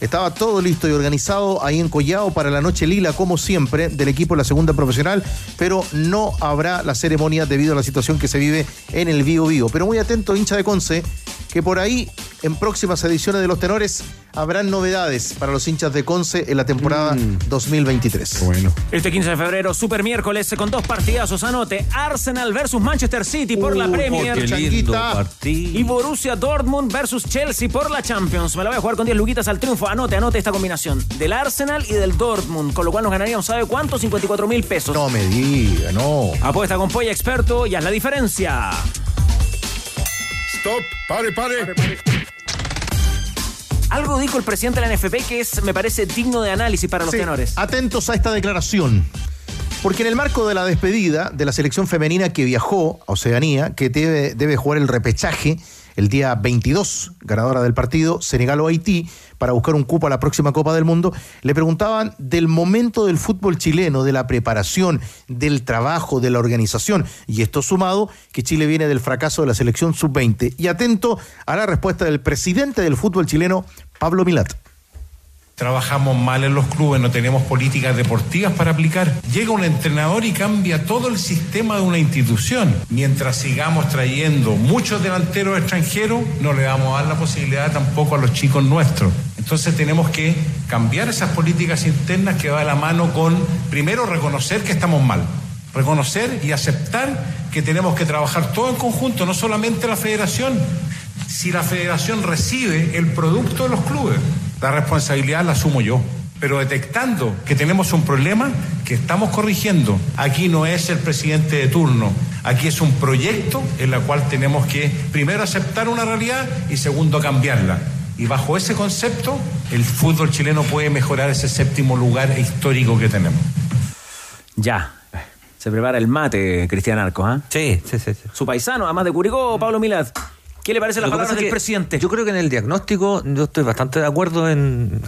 Estaba todo listo y organizado ahí en Collao para la Noche Lila, como siempre, del equipo de la segunda profesional, pero no habrá la ceremonia debido a la situación que se vive en el Bío Bío. Pero muy atento, hincha de Conce, que por ahí, en próximas ediciones de los tenores, habrán novedades para los hinchas de Conce en la temporada 2023. Bueno. Este 15 de febrero, super miércoles, con dos partidazos. Anote, Arsenal versus Manchester City por la Premier. qué lindo Changuita. partido. Y Borussia Dortmund versus Chelsea por la Champions. Me la voy a jugar con 10 luquitas al triunfo. Anote, anote esta combinación. Del Arsenal y del Dortmund. Con lo cual nos ganaríamos, ¿sabe cuánto? 54 mil pesos. No me diga, no. Apuesta con Polla Experto y haz la diferencia. Stop, pare, pare. Algo dijo el presidente de la NFP que es, me parece, digno de análisis para los Sí, tenores. Atentos a esta declaración. Porque en el marco de la despedida de la selección femenina que viajó a Oceanía, que debe, debe jugar el repechaje el día 22, ganadora del partido, Senegal o Haití, para buscar un cupo a la próxima Copa del Mundo, le preguntaban del momento del fútbol chileno, de la preparación, del trabajo, de la organización. Y esto sumado, que Chile viene del fracaso de la selección sub-20. Y atento a la respuesta del presidente del fútbol chileno, Pablo Milat. Trabajamos mal en los clubes, no tenemos políticas deportivas para aplicar. Llega un entrenador y cambia todo el sistema de una institución. Mientras sigamos trayendo muchos delanteros extranjeros, no le vamos a dar la posibilidad tampoco a los chicos nuestros. Entonces tenemos que cambiar esas políticas internas que va de la mano con, primero, reconocer que estamos mal. Reconocer y aceptar que tenemos que trabajar todo en conjunto, no solamente la federación. Si la federación recibe el producto de los clubes, la responsabilidad la asumo yo. Pero detectando que tenemos un problema que estamos corrigiendo, aquí no es el presidente de turno, aquí es un proyecto en el cual tenemos que primero aceptar una realidad y segundo cambiarla. Y bajo ese concepto, el fútbol chileno puede mejorar ese séptimo lugar histórico que tenemos. Ya. Se prepara el mate, Cristian Arcos, ¿ah? Sí, sí, sí. sí. Su paisano, además de Curicó, Pablo Milad. ¿Qué le parece las que palabras del que presidente? Yo creo que en el diagnóstico yo estoy bastante de acuerdo en,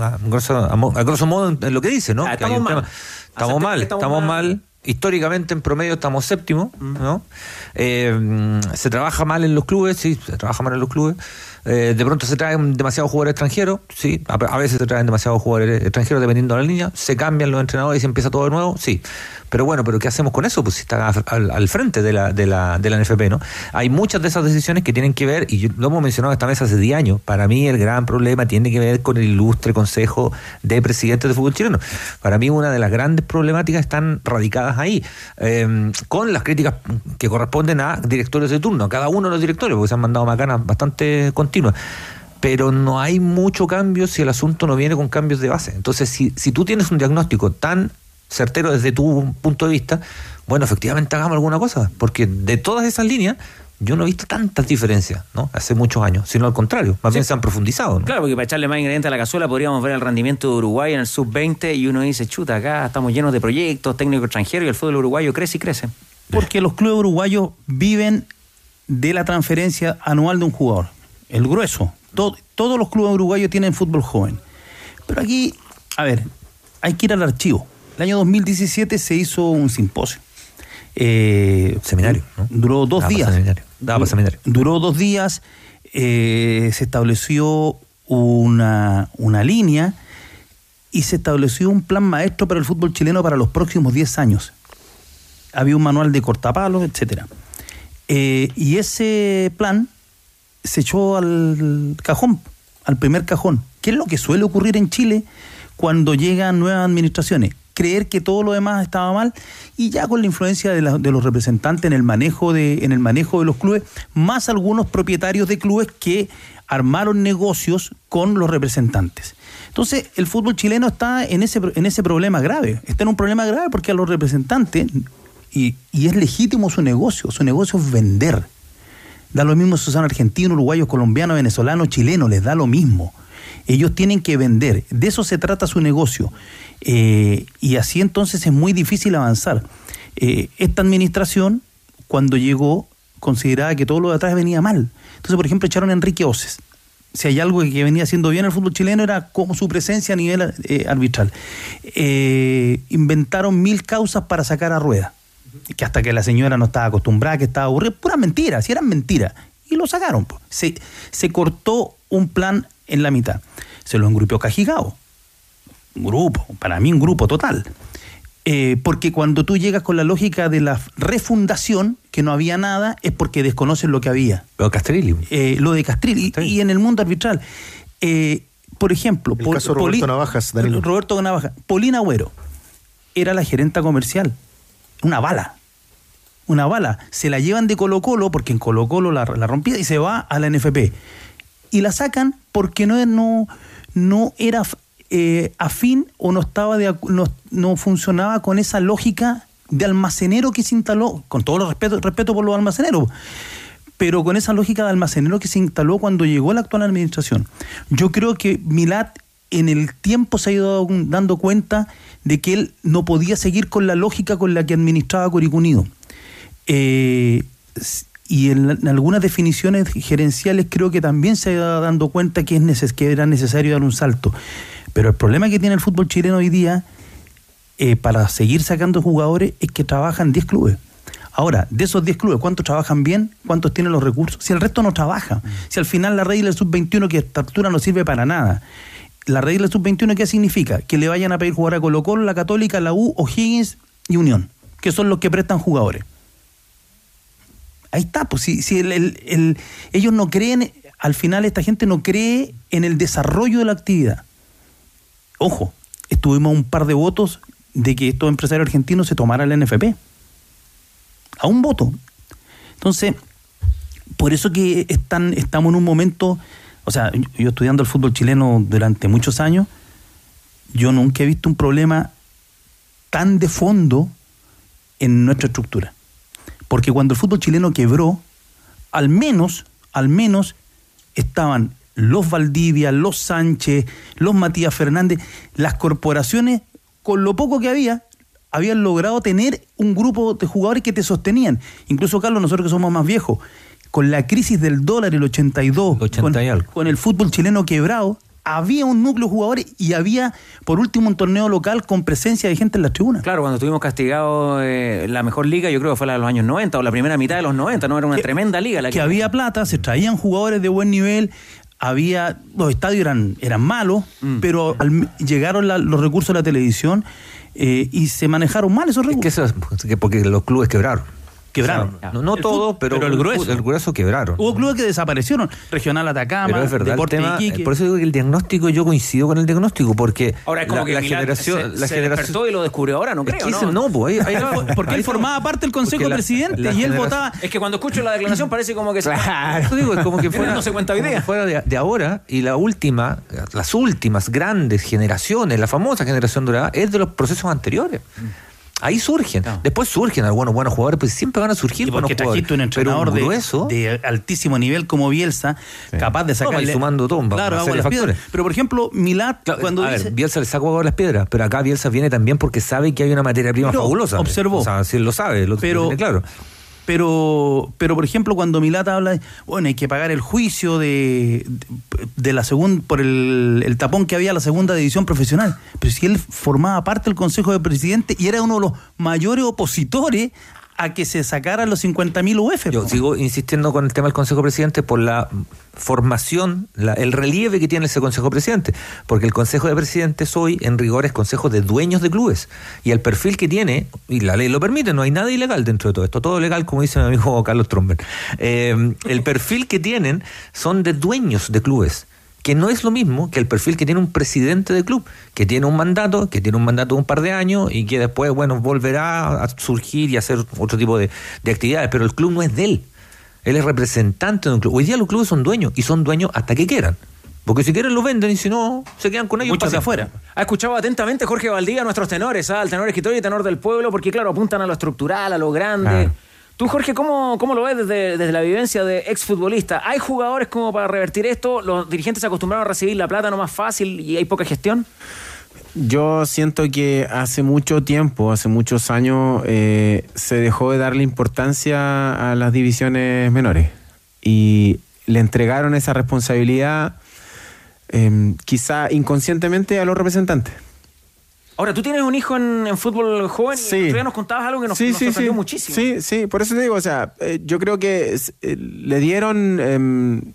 a grosso, a grosso modo en, lo que dice, ¿no? Ah, estamos un mal. Estamos mal, estamos, estamos mal. mal. Históricamente en promedio estamos séptimo, ¿no? Eh, se trabaja mal en los clubes, sí, se trabaja mal en los clubes. Eh, de pronto se traen demasiados jugadores extranjeros, sí, a, veces se traen demasiados jugadores extranjeros dependiendo de la línea, se cambian los entrenadores y se empieza todo de nuevo, sí. Pero bueno, ¿pero qué hacemos con eso? Pues si está al, frente de la, de, la, de la NFP, ¿no? Hay muchas de esas decisiones que tienen que ver, y lo hemos mencionado esta vez hace 10 años, para mí el gran problema tiene que ver con el ilustre Consejo de Presidentes de Fútbol Chileno. Para mí una de las grandes problemáticas están radicadas ahí, eh, con las críticas que corresponden a directores de turno, a cada uno de los directores, porque se han mandado macanas bastante pero no hay mucho cambio si el asunto no viene con cambios de base. Entonces, si, si tú tienes un diagnóstico tan certero desde tu punto de vista, bueno, efectivamente hagamos alguna cosa, porque de todas esas líneas yo no he visto tantas diferencias, ¿no? Hace muchos años, sino al contrario, más bien se han profundizado, ¿no? Claro, porque para echarle más ingredientes a la cazuela podríamos ver el rendimiento de Uruguay en el sub-20 y uno dice, chuta, acá estamos llenos de proyectos, técnicos extranjeros y el fútbol uruguayo crece y crece. Porque los clubes uruguayos viven de la transferencia anual de un jugador. El grueso. To- todos los clubes uruguayos tienen fútbol joven. Pero aquí, a ver, hay que ir al archivo. El año 2017 se hizo un simposio. Eh, Seminario, ¿no? Duró dos Daba días. seminario. Daba para seminario. Duró dos días. eh, se estableció una, una línea y se estableció un plan maestro para el fútbol chileno para los próximos 10 años. Había un manual de cortapalos, etcétera. Eh, y ese plan se echó al cajón, al primer cajón. ¿Qué es lo que suele ocurrir en Chile cuando llegan nuevas administraciones? Creer que todo lo demás estaba mal y ya con la influencia de, los representantes en el manejo de en el manejo de los clubes, más algunos propietarios de clubes que armaron negocios con los representantes. Entonces, el fútbol chileno está en ese, en ese problema grave. Está en un problema grave porque a los representantes, y, y es legítimo su negocio, su negocio es vender. Da lo mismo si son argentinos, uruguayos, colombianos, venezolanos, chilenos, les da lo mismo. Ellos tienen que vender. De eso se trata su negocio. Eh, y así entonces es muy difícil avanzar. Eh, esta administración, cuando llegó, consideraba que todo lo de atrás venía mal. Entonces, por ejemplo, echaron a Enrique Oces. Si hay algo que venía haciendo bien el fútbol chileno era como su presencia a nivel eh, arbitral. Inventaron mil causas para sacar a Rueda. Que hasta que la señora no estaba acostumbrada, que estaba aburrida. Puras mentiras, si eran mentiras. Y lo sacaron. po. Se, se cortó un plan en la mitad. Se lo engrupió Cajigao. Un grupo, para mí un grupo total. Eh, porque cuando tú llegas con la lógica de la refundación, que no había nada, es porque desconocen lo que había. Lo de Castrilli. Eh, lo de Castrilli. Y, y en el mundo arbitral. eh, por ejemplo, El Pol- caso de Roberto Poli- Navajas, Danilo. Roberto Navajas. Polina Agüero era la gerenta comercial. Una bala. Una bala. Se la llevan de Colo Colo, porque en Colo Colo la, la rompía y se va a la NFP. Y la sacan porque no, no, no era eh, afín o no estaba de, no, no funcionaba con esa lógica de almacenero que se instaló, con todo el respeto, respeto por los almaceneros, pero con esa lógica de almacenero que se instaló cuando llegó la actual administración. Yo creo que Milat en el tiempo se ha ido dando cuenta de que él no podía seguir con la lógica con la que administraba Curicó Unido. Eh, y en, algunas definiciones gerenciales creo que también se ido dando cuenta que, es que era necesario dar un salto. Pero el problema que tiene el fútbol chileno hoy día eh, para seguir sacando jugadores es que trabajan 10 clubes. Ahora, de esos 10 clubes, ¿cuántos trabajan bien? ¿Cuántos tienen los recursos? Si el resto no trabaja. Si al final la regla del sub-21 que a esta altura no sirve para nada. La regla del sub-21 ¿qué significa? Que le vayan a pedir jugar a Colo Colo, la Católica, la U, O'Higgins y Unión, que son los que prestan jugadores. Ahí está, pues si, si el- el- el- ellos no creen, al final esta gente no cree en el desarrollo de la actividad. Ojo, estuvimos a un par de votos de que estos empresarios argentinos se tomaran el NFP. A un voto. Entonces, por eso que están, estamos en un momento, o sea, yo, estudiando el fútbol chileno durante muchos años, yo nunca he visto un problema tan de fondo en nuestra estructura. Porque cuando el fútbol chileno quebró, al menos, al menos estaban los Valdivia, los Sánchez, los Matías Fernández, las corporaciones, con lo poco que había, habían logrado tener un grupo de jugadores que te sostenían. Incluso, Carlos, nosotros que somos más viejos, con la crisis del dólar, el 82, con, con el fútbol chileno quebrado, había un núcleo de jugadores y había, por último, un torneo local con presencia de gente en las tribunas. Claro, cuando estuvimos castigados eh, la mejor liga, yo creo que fue la de los años 90 o la primera mitad de los 90, ¿no? Era una tremenda liga la que había plata, se traían jugadores de buen nivel, había los estadios eran eran malos, Mm. pero al- llegaron la- los recursos de la televisión eh, y se manejaron mal esos recursos. que eso es que porque los clubes quebraron. Quebraron. No no todos, pero, pero el grueso. El grueso quebraron. Hubo clubes que desaparecieron, Regional Atacama, Pero es verdad, Deporte tema, Iquique. por eso digo que el diagnóstico, yo coincido con el diagnóstico, porque Ahora es como la, que la generación, se, la se generación despertó y lo descubrió ahora, no Es creo, que ¿no? ese no, pues, ahí- ahí- <laughs> porque ahí él formaba parte del Consejo la- Presidente la y él votaba. Es que cuando escucho la declaración parece como que se- Claro, <laughs> digo, es como que fuera, no se cuenta que fuera de, de ahora y la última, las últimas grandes generaciones, la famosa generación dorada, es de los procesos anteriores. Ahí surgen. Después surgen algunos buenos jugadores, pues siempre van a surgir Y buenos jugadores. un Pero entrenador un de, grueso, de altísimo nivel como Bielsa, capaz de No, sacarle... va sumando tumbas, Claro, agua las piedras. Pero por ejemplo, Milat, cuando a dice... ver, Bielsa le sacó agua a las piedras, pero acá Bielsa viene también porque sabe que hay una materia prima Pero fabulosa. observó. O sea, si él lo sabe, lo, lo Pero- tiene claro. Pero, pero por ejemplo, cuando Milata habla de, bueno, hay que pagar el juicio de, de, la segunda, por el, tapón que había la segunda división profesional. Pero si él formaba parte del Consejo de Presidente y era uno de los mayores opositores a que se sacaran los 50.000 UF. Yo sigo insistiendo con el tema del Consejo Presidente por la formación, la- el relieve que tiene ese Consejo Presidente, porque el Consejo de Presidentes hoy, en rigor, es Consejo de Dueños de Clubes, y el perfil que tiene, y la ley lo permite, no hay nada ilegal dentro de todo esto, todo legal, como dice mi amigo <laughs> Carlos Tromber. Eh, el perfil que tienen son de dueños de clubes que no es lo mismo que el perfil que tiene un presidente de club, que tiene un mandato, que tiene un mandato de un par de años y que después, bueno, volverá a surgir y hacer otro tipo de, de actividades, pero el club no es de él. Él es representante de un club. Hoy día los clubes son dueños y son dueños hasta que quieran. Porque si quieren lo venden y si no, se quedan con ellos. Muchos de para afuera. Ha escuchado atentamente Jorge Valdía, nuestros tenores, ¿ah? al tenor escritor y tenor del pueblo, porque claro, apuntan a lo estructural, a lo grande. Tú, Jorge, ¿cómo, cómo lo ves desde, desde la vivencia de exfutbolista? ¿Hay jugadores como para revertir esto? ¿Los dirigentes se acostumbraron a recibir la plata no más fácil y hay poca gestión? Yo siento que hace mucho tiempo, hace muchos años, eh, se dejó de darle importancia a las divisiones menores y le entregaron esa responsabilidad eh, quizá inconscientemente a los representantes. Ahora, tú tienes un hijo en, en fútbol joven y el otro día nos contabas algo que nos, nos sorprendió muchísimo. Sí, sí, por eso te digo, o sea, eh, yo creo que eh, le dieron em,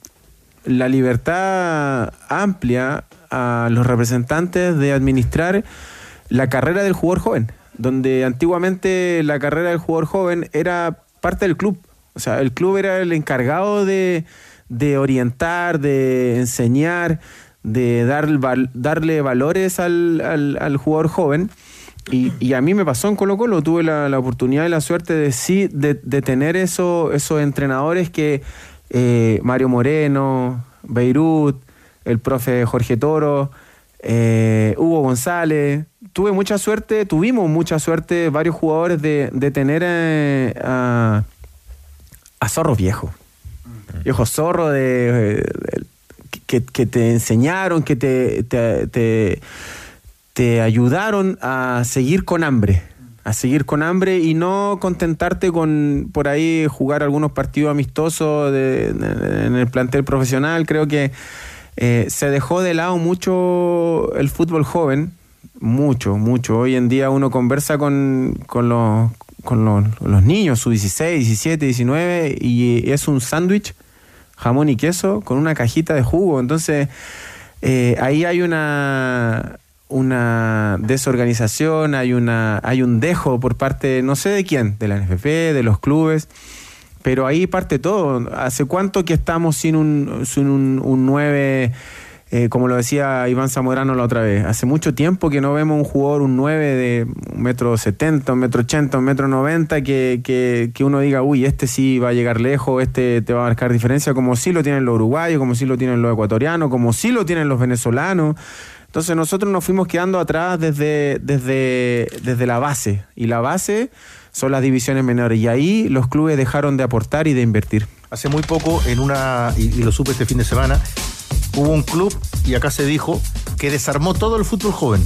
la libertad amplia a los representantes de administrar la carrera del jugador joven, donde antiguamente la carrera del jugador joven era parte del club. O sea, el club era el encargado de, de orientar, de enseñar, de dar, val- darle valores al, al- al jugador joven. Y, y a mí me pasó en Colo Colo, tuve la, la oportunidad y la suerte de sí, de, de tener eso, esos entrenadores que eh, Mario Moreno, Beirut, el profe Jorge Toro, eh, Hugo González. Tuve mucha suerte, tuvimos mucha suerte varios jugadores de, de tener eh, a, a zorros viejos. Viejos zorros de, de- que, te enseñaron, que te, te, te- ayudaron a seguir con hambre. A seguir con hambre y no contentarte con por ahí jugar algunos partidos amistosos de- en el plantel profesional. Creo que eh, se dejó de lado mucho el fútbol joven. Mucho, mucho. Hoy en día uno conversa con, con los, con los, los niños, su 16, 17, 19, y es un sándwich, jamón y queso, con una cajita de jugo. Entonces, eh, ahí hay una, una desorganización, hay, una, hay un dejo por parte, no sé de quién, de la NFP, de los clubes, pero ahí parte todo. ¿Hace cuánto que estamos sin un, sin un, un 9, eh, como lo decía Iván Zamorano la otra vez? Hace mucho tiempo que no vemos un jugador, un 9 de un metro 70, un metro 80, un metro 90, que, que, que uno diga, uy, este sí va a llegar lejos, este te va a marcar diferencia, como sí lo tienen los uruguayos, como sí lo tienen los ecuatorianos, como sí lo tienen los venezolanos. Entonces nosotros nos fuimos quedando atrás desde, desde, desde la base. Y la base son las divisiones menores. Y ahí los clubes dejaron de aportar y de invertir. Hace muy poco, en una, y, y lo supe este fin de semana, hubo un club, y acá se dijo, que desarmó todo el fútbol joven,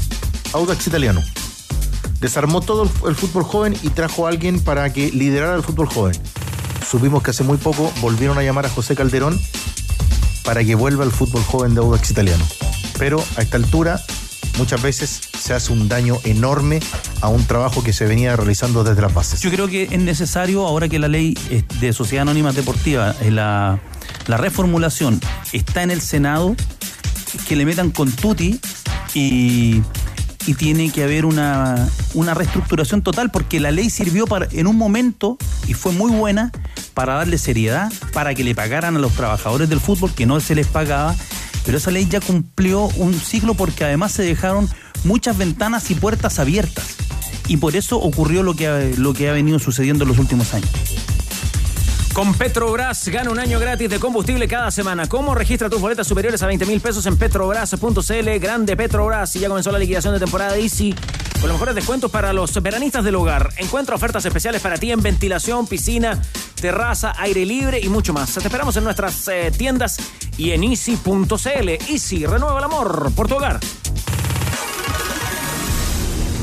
Audax Italiano. Desarmó todo el, fútbol joven y trajo a alguien para que liderara el fútbol joven. Supimos que hace muy poco volvieron a llamar a José Calderón para que vuelva al fútbol joven de Audax Italiano. Pero a esta altura, muchas veces se hace un daño enorme a un trabajo que se venía realizando desde las bases. Yo creo que es necesario, ahora que la ley de Sociedad Anónima Deportiva, la, la reformulación está en el Senado, que le metan con tuti y, tiene que haber una, una reestructuración total, porque la ley sirvió para, en un momento, y fue muy buena, para darle seriedad, para que le pagaran a los trabajadores del fútbol, que no se les pagaba, pero esa ley ya cumplió un ciclo porque además se dejaron muchas ventanas y puertas abiertas. Y por eso ocurrió lo que, lo que ha venido sucediendo en los últimos años. Con Petrobras gana un año gratis de combustible cada semana. ¿Cómo registra tus boletas superiores a 20 mil pesos en petrobras.cl? Grande Petrobras. Y ya comenzó la liquidación de temporada Easy con los mejores descuentos para los veranistas del hogar. Encuentra ofertas especiales para ti en ventilación, piscina, terraza, aire libre y mucho más. Te esperamos en nuestras eh, tiendas y en easy.cl. Easy, renueva el amor por tu hogar.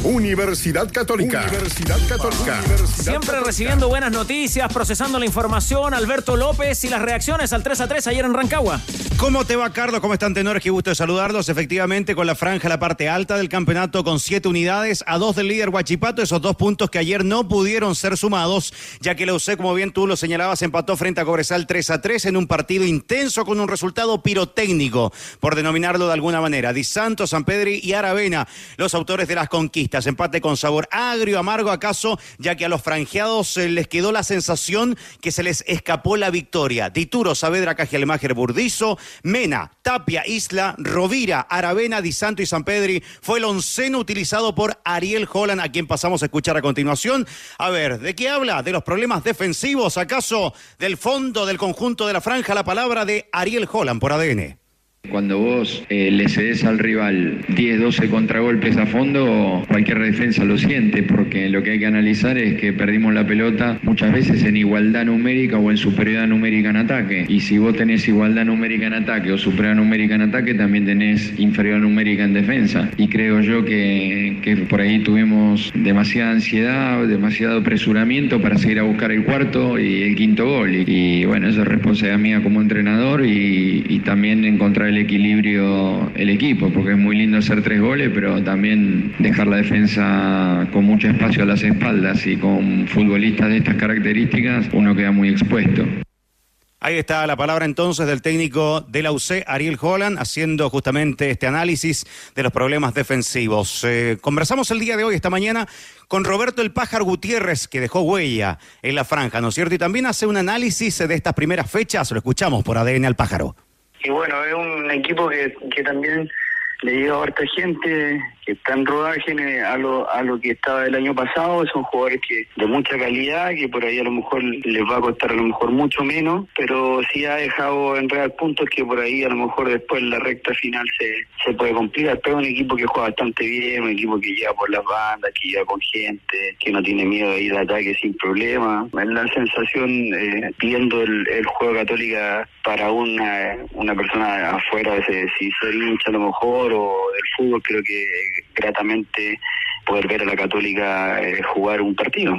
Universidad Católica. Universidad Católica. Siempre recibiendo buenas noticias, procesando la información. Alberto López y las reacciones al 3 a 3 ayer en Rancagua. ¿Cómo te va, Carlos? ¿Cómo están, tenores? Qué gusto de saludarlos. Efectivamente, con la franja, la parte alta del campeonato, con siete unidades, a dos del líder Huachipato, esos dos puntos que ayer no pudieron ser sumados, ya que la UC, como bien tú lo señalabas, empató frente a Cobresal 3 a 3 en un partido intenso con un resultado pirotécnico, por denominarlo de alguna manera. Di Santos, San Pedri y Aravena, los autores de las conquistas. Empate con sabor agrio, amargo, acaso, ya que a los franjeados les quedó la sensación que se les escapó la victoria. Dituro, Saavedra, Cajelemacher, Burdizo, Mena, Tapia, Isla, Rovira, Aravena, Di Santo y San Pedri fue el onceno utilizado por Ariel Holland, a quien pasamos a escuchar a continuación. A ver, ¿de qué habla? ¿De los problemas defensivos? ¿Acaso del fondo del conjunto de la franja? La palabra de Ariel Holland por ADN. Cuando vos eh, le cedes al rival 10, 12 contragolpes a fondo, cualquier defensa lo siente, porque lo que hay que analizar es que perdimos la pelota muchas veces en igualdad numérica o en superioridad numérica en ataque. Y si vos tenés igualdad numérica en ataque o superioridad numérica en ataque, también tenés inferioridad numérica en defensa. Y creo yo que, que por ahí tuvimos demasiada ansiedad, demasiado apresuramiento para seguir a buscar el cuarto y el quinto gol. Y, bueno, eso es responsabilidad mía como entrenador y, y también encontrar el equilibrio el equipo, porque es muy lindo hacer tres goles, pero también dejar la defensa con mucho espacio a las espaldas y con futbolistas de estas características uno queda muy expuesto. Ahí está la palabra entonces del técnico de la UC, Ariel Holland, haciendo justamente este análisis de los problemas defensivos. Eh, conversamos el día de hoy, esta mañana, con Roberto El Pájaro Gutiérrez, que dejó huella en la franja, ¿no es cierto? Y también hace un análisis de estas primeras fechas, lo escuchamos por ADN al Pájaro. Y bueno, es un equipo que, que también le llega a harta gente que está en rodaje a lo, a lo que estaba el año pasado. Son jugadores que de mucha calidad, que por ahí a lo mejor les va a costar a lo mejor mucho menos, pero sí ha dejado en real puntos que por ahí a lo mejor después en la recta final se, se puede complicar. Pero es un equipo que juega bastante bien, un equipo que llega por las bandas, que llega con gente, que no tiene miedo de ir al ataque sin problema. Es la sensación, eh, viendo el, el juego católica para una, una persona afuera, de- si soy hincha a lo mejor o del fútbol, creo que gratamente poder ver a la Católica eh, jugar un partido.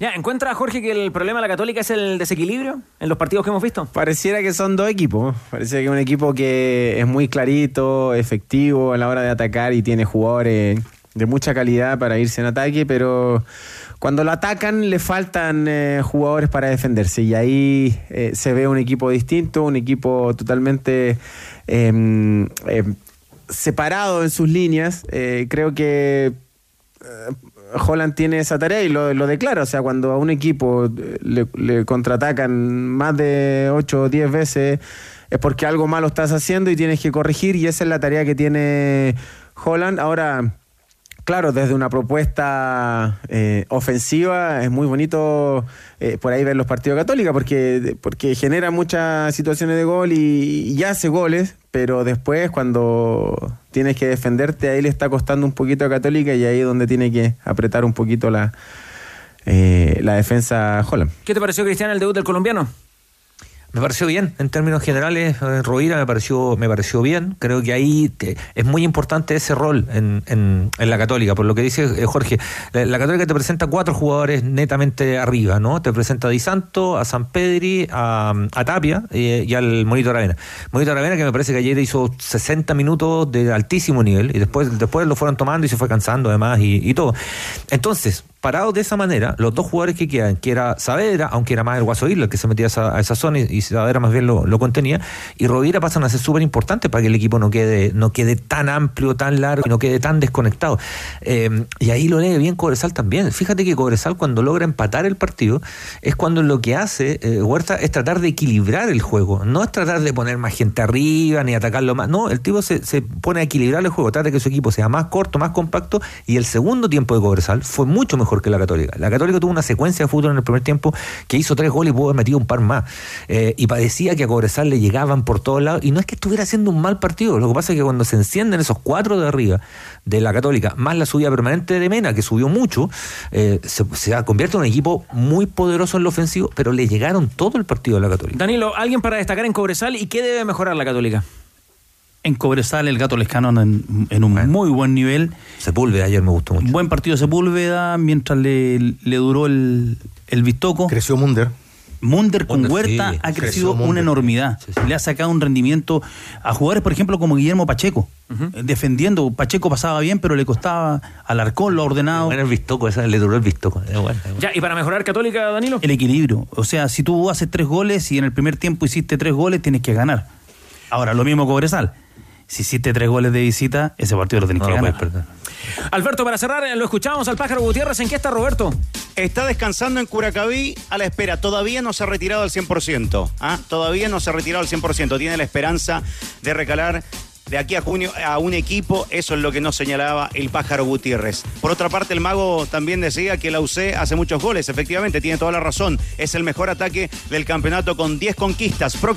Ya, ¿encuentra Jorge que el problema de la Católica es el desequilibrio en los partidos que hemos visto? Pareciera que son dos equipos. Pareciera que es un equipo que es muy clarito, efectivo a la hora de atacar y tiene jugadores de mucha calidad para irse en ataque, pero cuando lo atacan le faltan eh, jugadores para defenderse y ahí eh, se ve un equipo distinto, un equipo totalmente em, em, separado en sus líneas. Eh, creo que eh, Holland tiene esa tarea y lo, lo declara. O sea, cuando a un equipo le, le contraatacan más de 8 o 10 veces es porque algo malo estás haciendo y tienes que corregir y esa es la tarea que tiene Holland. Ahora, claro, desde una propuesta eh, ofensiva es muy bonito eh, por ahí ver los partidos católicos porque, porque genera muchas situaciones de gol y, hace goles, pero después cuando tienes que defenderte ahí le está costando un poquito a Católica y ahí es donde tiene que apretar un poquito la, eh, la defensa Holland. ¿Qué te pareció, Cristian, el debut del colombiano? Me pareció bien, en términos generales, eh, Rovira me pareció, me pareció bien. Creo que ahí te- es muy importante ese rol en, en- en la Católica, por lo que dice eh, Jorge. La, Católica te presenta cuatro jugadores netamente arriba, ¿no? Te presenta a Di Santo, a San Pedri, a, a Tapia eh, y al Monito Aravena. Monito Aravena que me parece que ayer hizo 60 minutos de altísimo nivel y después, después lo fueron tomando y se fue cansando además y, y todo. Entonces, parados de esa manera, los dos jugadores que quedan, que era Saavedra, aunque era más el Guaso Isla el que se metía a esa, zona y, y Saavedra más bien lo, lo contenía, y Rovira pasan a ser súper importantes para que el equipo no quede, no quede tan amplio, tan largo y no quede tan desconectado. Eh, y ahí lo lee bien Cobresal también. Fíjate que Cobresal cuando logra empatar el partido es cuando lo que hace eh, Huerta es tratar de equilibrar el juego, no es tratar de poner más gente arriba ni atacarlo más, no, el tipo se, se pone a equilibrar el juego, trata de que su equipo sea más corto, más compacto y el segundo tiempo de Cobresal fue mucho mejor que la Católica. La Católica tuvo una secuencia de fútbol en el primer tiempo que hizo tres goles y pudo haber metido un par más. Eh, y parecía que a Cobresal le llegaban por todos lados. Y no es que estuviera haciendo un mal partido. Lo que pasa es que cuando se encienden esos cuatro de arriba de la Católica, más la subida permanente de Mena, que subió mucho, eh, se, se convierte en un equipo muy poderoso en lo ofensivo, pero le llegaron todo el partido a la Católica. Danilo, ¿alguien para destacar en Cobresal y qué debe mejorar la Católica? En Cobresal, el gato Lescano en, en un muy buen nivel. Sepúlveda ayer me gustó mucho. Buen partido de Sepúlveda, mientras le, le duró el, el Vistoco. Creció Munder. Munder con Munder, Huerta sí, ha creció crecido Munder. una enormidad. Le ha sacado un rendimiento a jugadores, por ejemplo, como Guillermo Pacheco, eh, defendiendo. Pacheco pasaba bien, pero le costaba al Arcón lo ordenado. Bueno, el Vistoco, esa, le duró el Vistoco. Bueno, Ya, ¿y para mejorar Católica, Danilo? El equilibrio. O sea, si tú haces tres goles y en el primer tiempo hiciste tres goles, tienes que ganar. Ahora, lo mismo Cobresal. Si hiciste tres goles de visita, ese partido lo tenés No que lo ganar. puedes perder. Alberto, para cerrar, lo escuchábamos al pájaro Gutiérrez. ¿En qué está Roberto? Está descansando en Curacaví a la espera. Todavía no se ha retirado al 100%. ¿ah? Todavía no se ha retirado al 100%. Tiene la esperanza de recalar de aquí a junio a un equipo. Eso es lo que nos señalaba el pájaro Gutiérrez. Por otra parte, el mago también decía que la UC hace muchos goles. Efectivamente, tiene toda la razón. Es el mejor ataque del campeonato con 10 conquistas. Pro-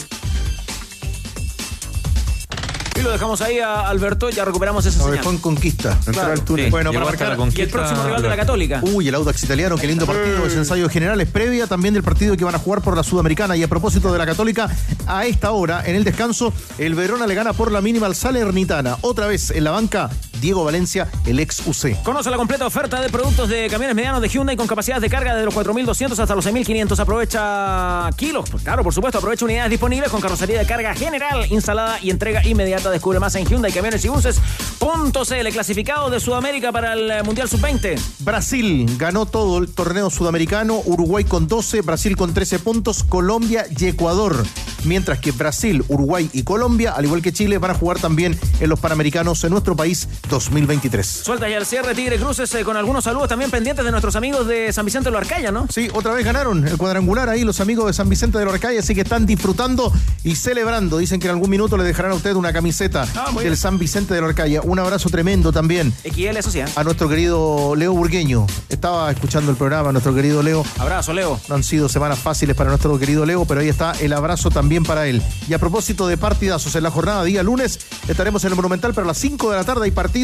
Y lo dejamos ahí a Alberto, ya recuperamos esa señal. en conquista. Claro. túnel. Sí, Bueno, llegó para hasta la marcar- conquista. Y el próximo rival de la Católica. Uy, el Audax italiano, qué lindo partido. Es ensayos generales previa también del partido que van a jugar por la Sudamericana. Y a propósito de la Católica, a esta hora, en el descanso, el Verona le gana por la mínima al Salernitana. Otra vez en la banca, Diego Valencia, el ex UC. Conoce la completa oferta de productos de camiones medianos de Hyundai con capacidades de carga desde los 4.200 hasta los 6.500. Aprovecha kilos, pues claro, por supuesto, aprovecha unidades disponibles con carrocería de carga general instalada y entrega inmediata. Descubre más en Hyundai Camiones y Buses.cl, clasificado de Sudamérica para el eh, Mundial Sub-20. Brasil ganó todo el torneo sudamericano, Uruguay con 12, Brasil con 13 puntos, Colombia y Ecuador. Mientras que Brasil, Uruguay y Colombia, al igual que Chile, van a jugar también en los Panamericanos en nuestro país 2023. Suelta ya el cierre Tigre Cruces eh, con algunos saludos también pendientes de nuestros amigos de San Vicente de Loarcaya, ¿no? Sí, otra vez ganaron el cuadrangular ahí los amigos de San Vicente de Lorcaya, así que están disfrutando y celebrando. Dicen que en algún minuto le dejarán a usted una camiseta Ah, del bien. San Vicente de Lorcaya. Un abrazo tremendo también XL, eso sí. ¿eh? a nuestro querido Leo Burgueño. Estaba escuchando el programa, nuestro querido Leo. Abrazo, Leo. No han sido semanas fáciles para nuestro querido Leo, pero ahí está el abrazo también para él. Y a propósito de partidazos, en la jornada día lunes estaremos en el Monumental, pero a las 5 de la tarde hay partido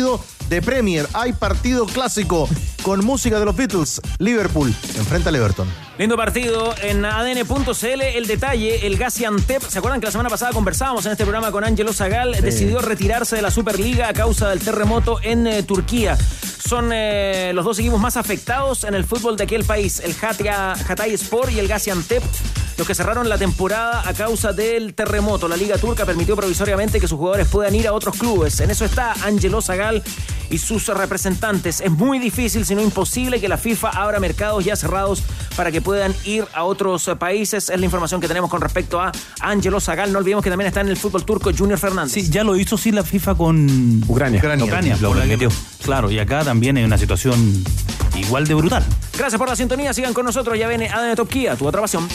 de Premier, hay partido clásico con música de los Beatles. Liverpool enfrenta al Everton. Lindo partido en ADN.cl. El detalle, el Gaziantep. ¿Se acuerdan que la semana pasada conversábamos en este programa con Angelo Zagal? Decidió retirarse de la Superliga a causa del terremoto en eh, Turquía. Son eh, los dos equipos más afectados en el fútbol de aquel país, el Hatay, Hatay Sport y el Gaziantep, los que cerraron la temporada a causa del terremoto. La Liga Turca permitió provisoriamente que sus jugadores puedan ir a otros clubes. En eso está Angelo Zagal y sus representantes. Es muy difícil, si no imposible, que la FIFA abra mercados ya cerrados para que puedan ir a otros países. Es la información que tenemos con respecto a Angelo Zagal. No olvidemos que también está en el fútbol turco Junior Fernández. Sí, ya lo hizo sí la FIFA con Ucrania. Ucrania. Lo que- permitió. claro, y acá también hay una situación igual de brutal. Gracias por la sintonía. Sigan con nosotros. Ya viene ADN Top Kia, tu otra pasión.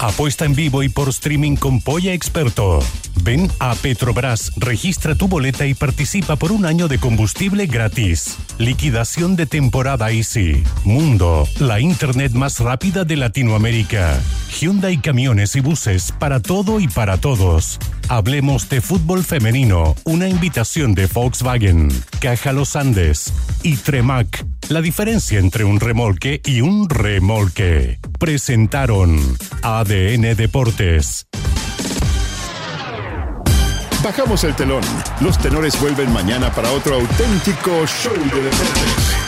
Apuesta en vivo y por streaming con Polla Experto. Ven a Petrobras, registra tu boleta y participa por un año de combustible gratis. Liquidación de temporada Easy. Mundo, la internet más rápida de Latinoamérica. Hyundai Camiones y Buses para todo y para todos. Hablemos de fútbol femenino, una invitación de Volkswagen, Caja Los Andes y Tremac. La diferencia entre un remolque y un remolque. Presentaron ADN Deportes. Bajamos el telón. Los tenores vuelven mañana para otro auténtico show de deportes.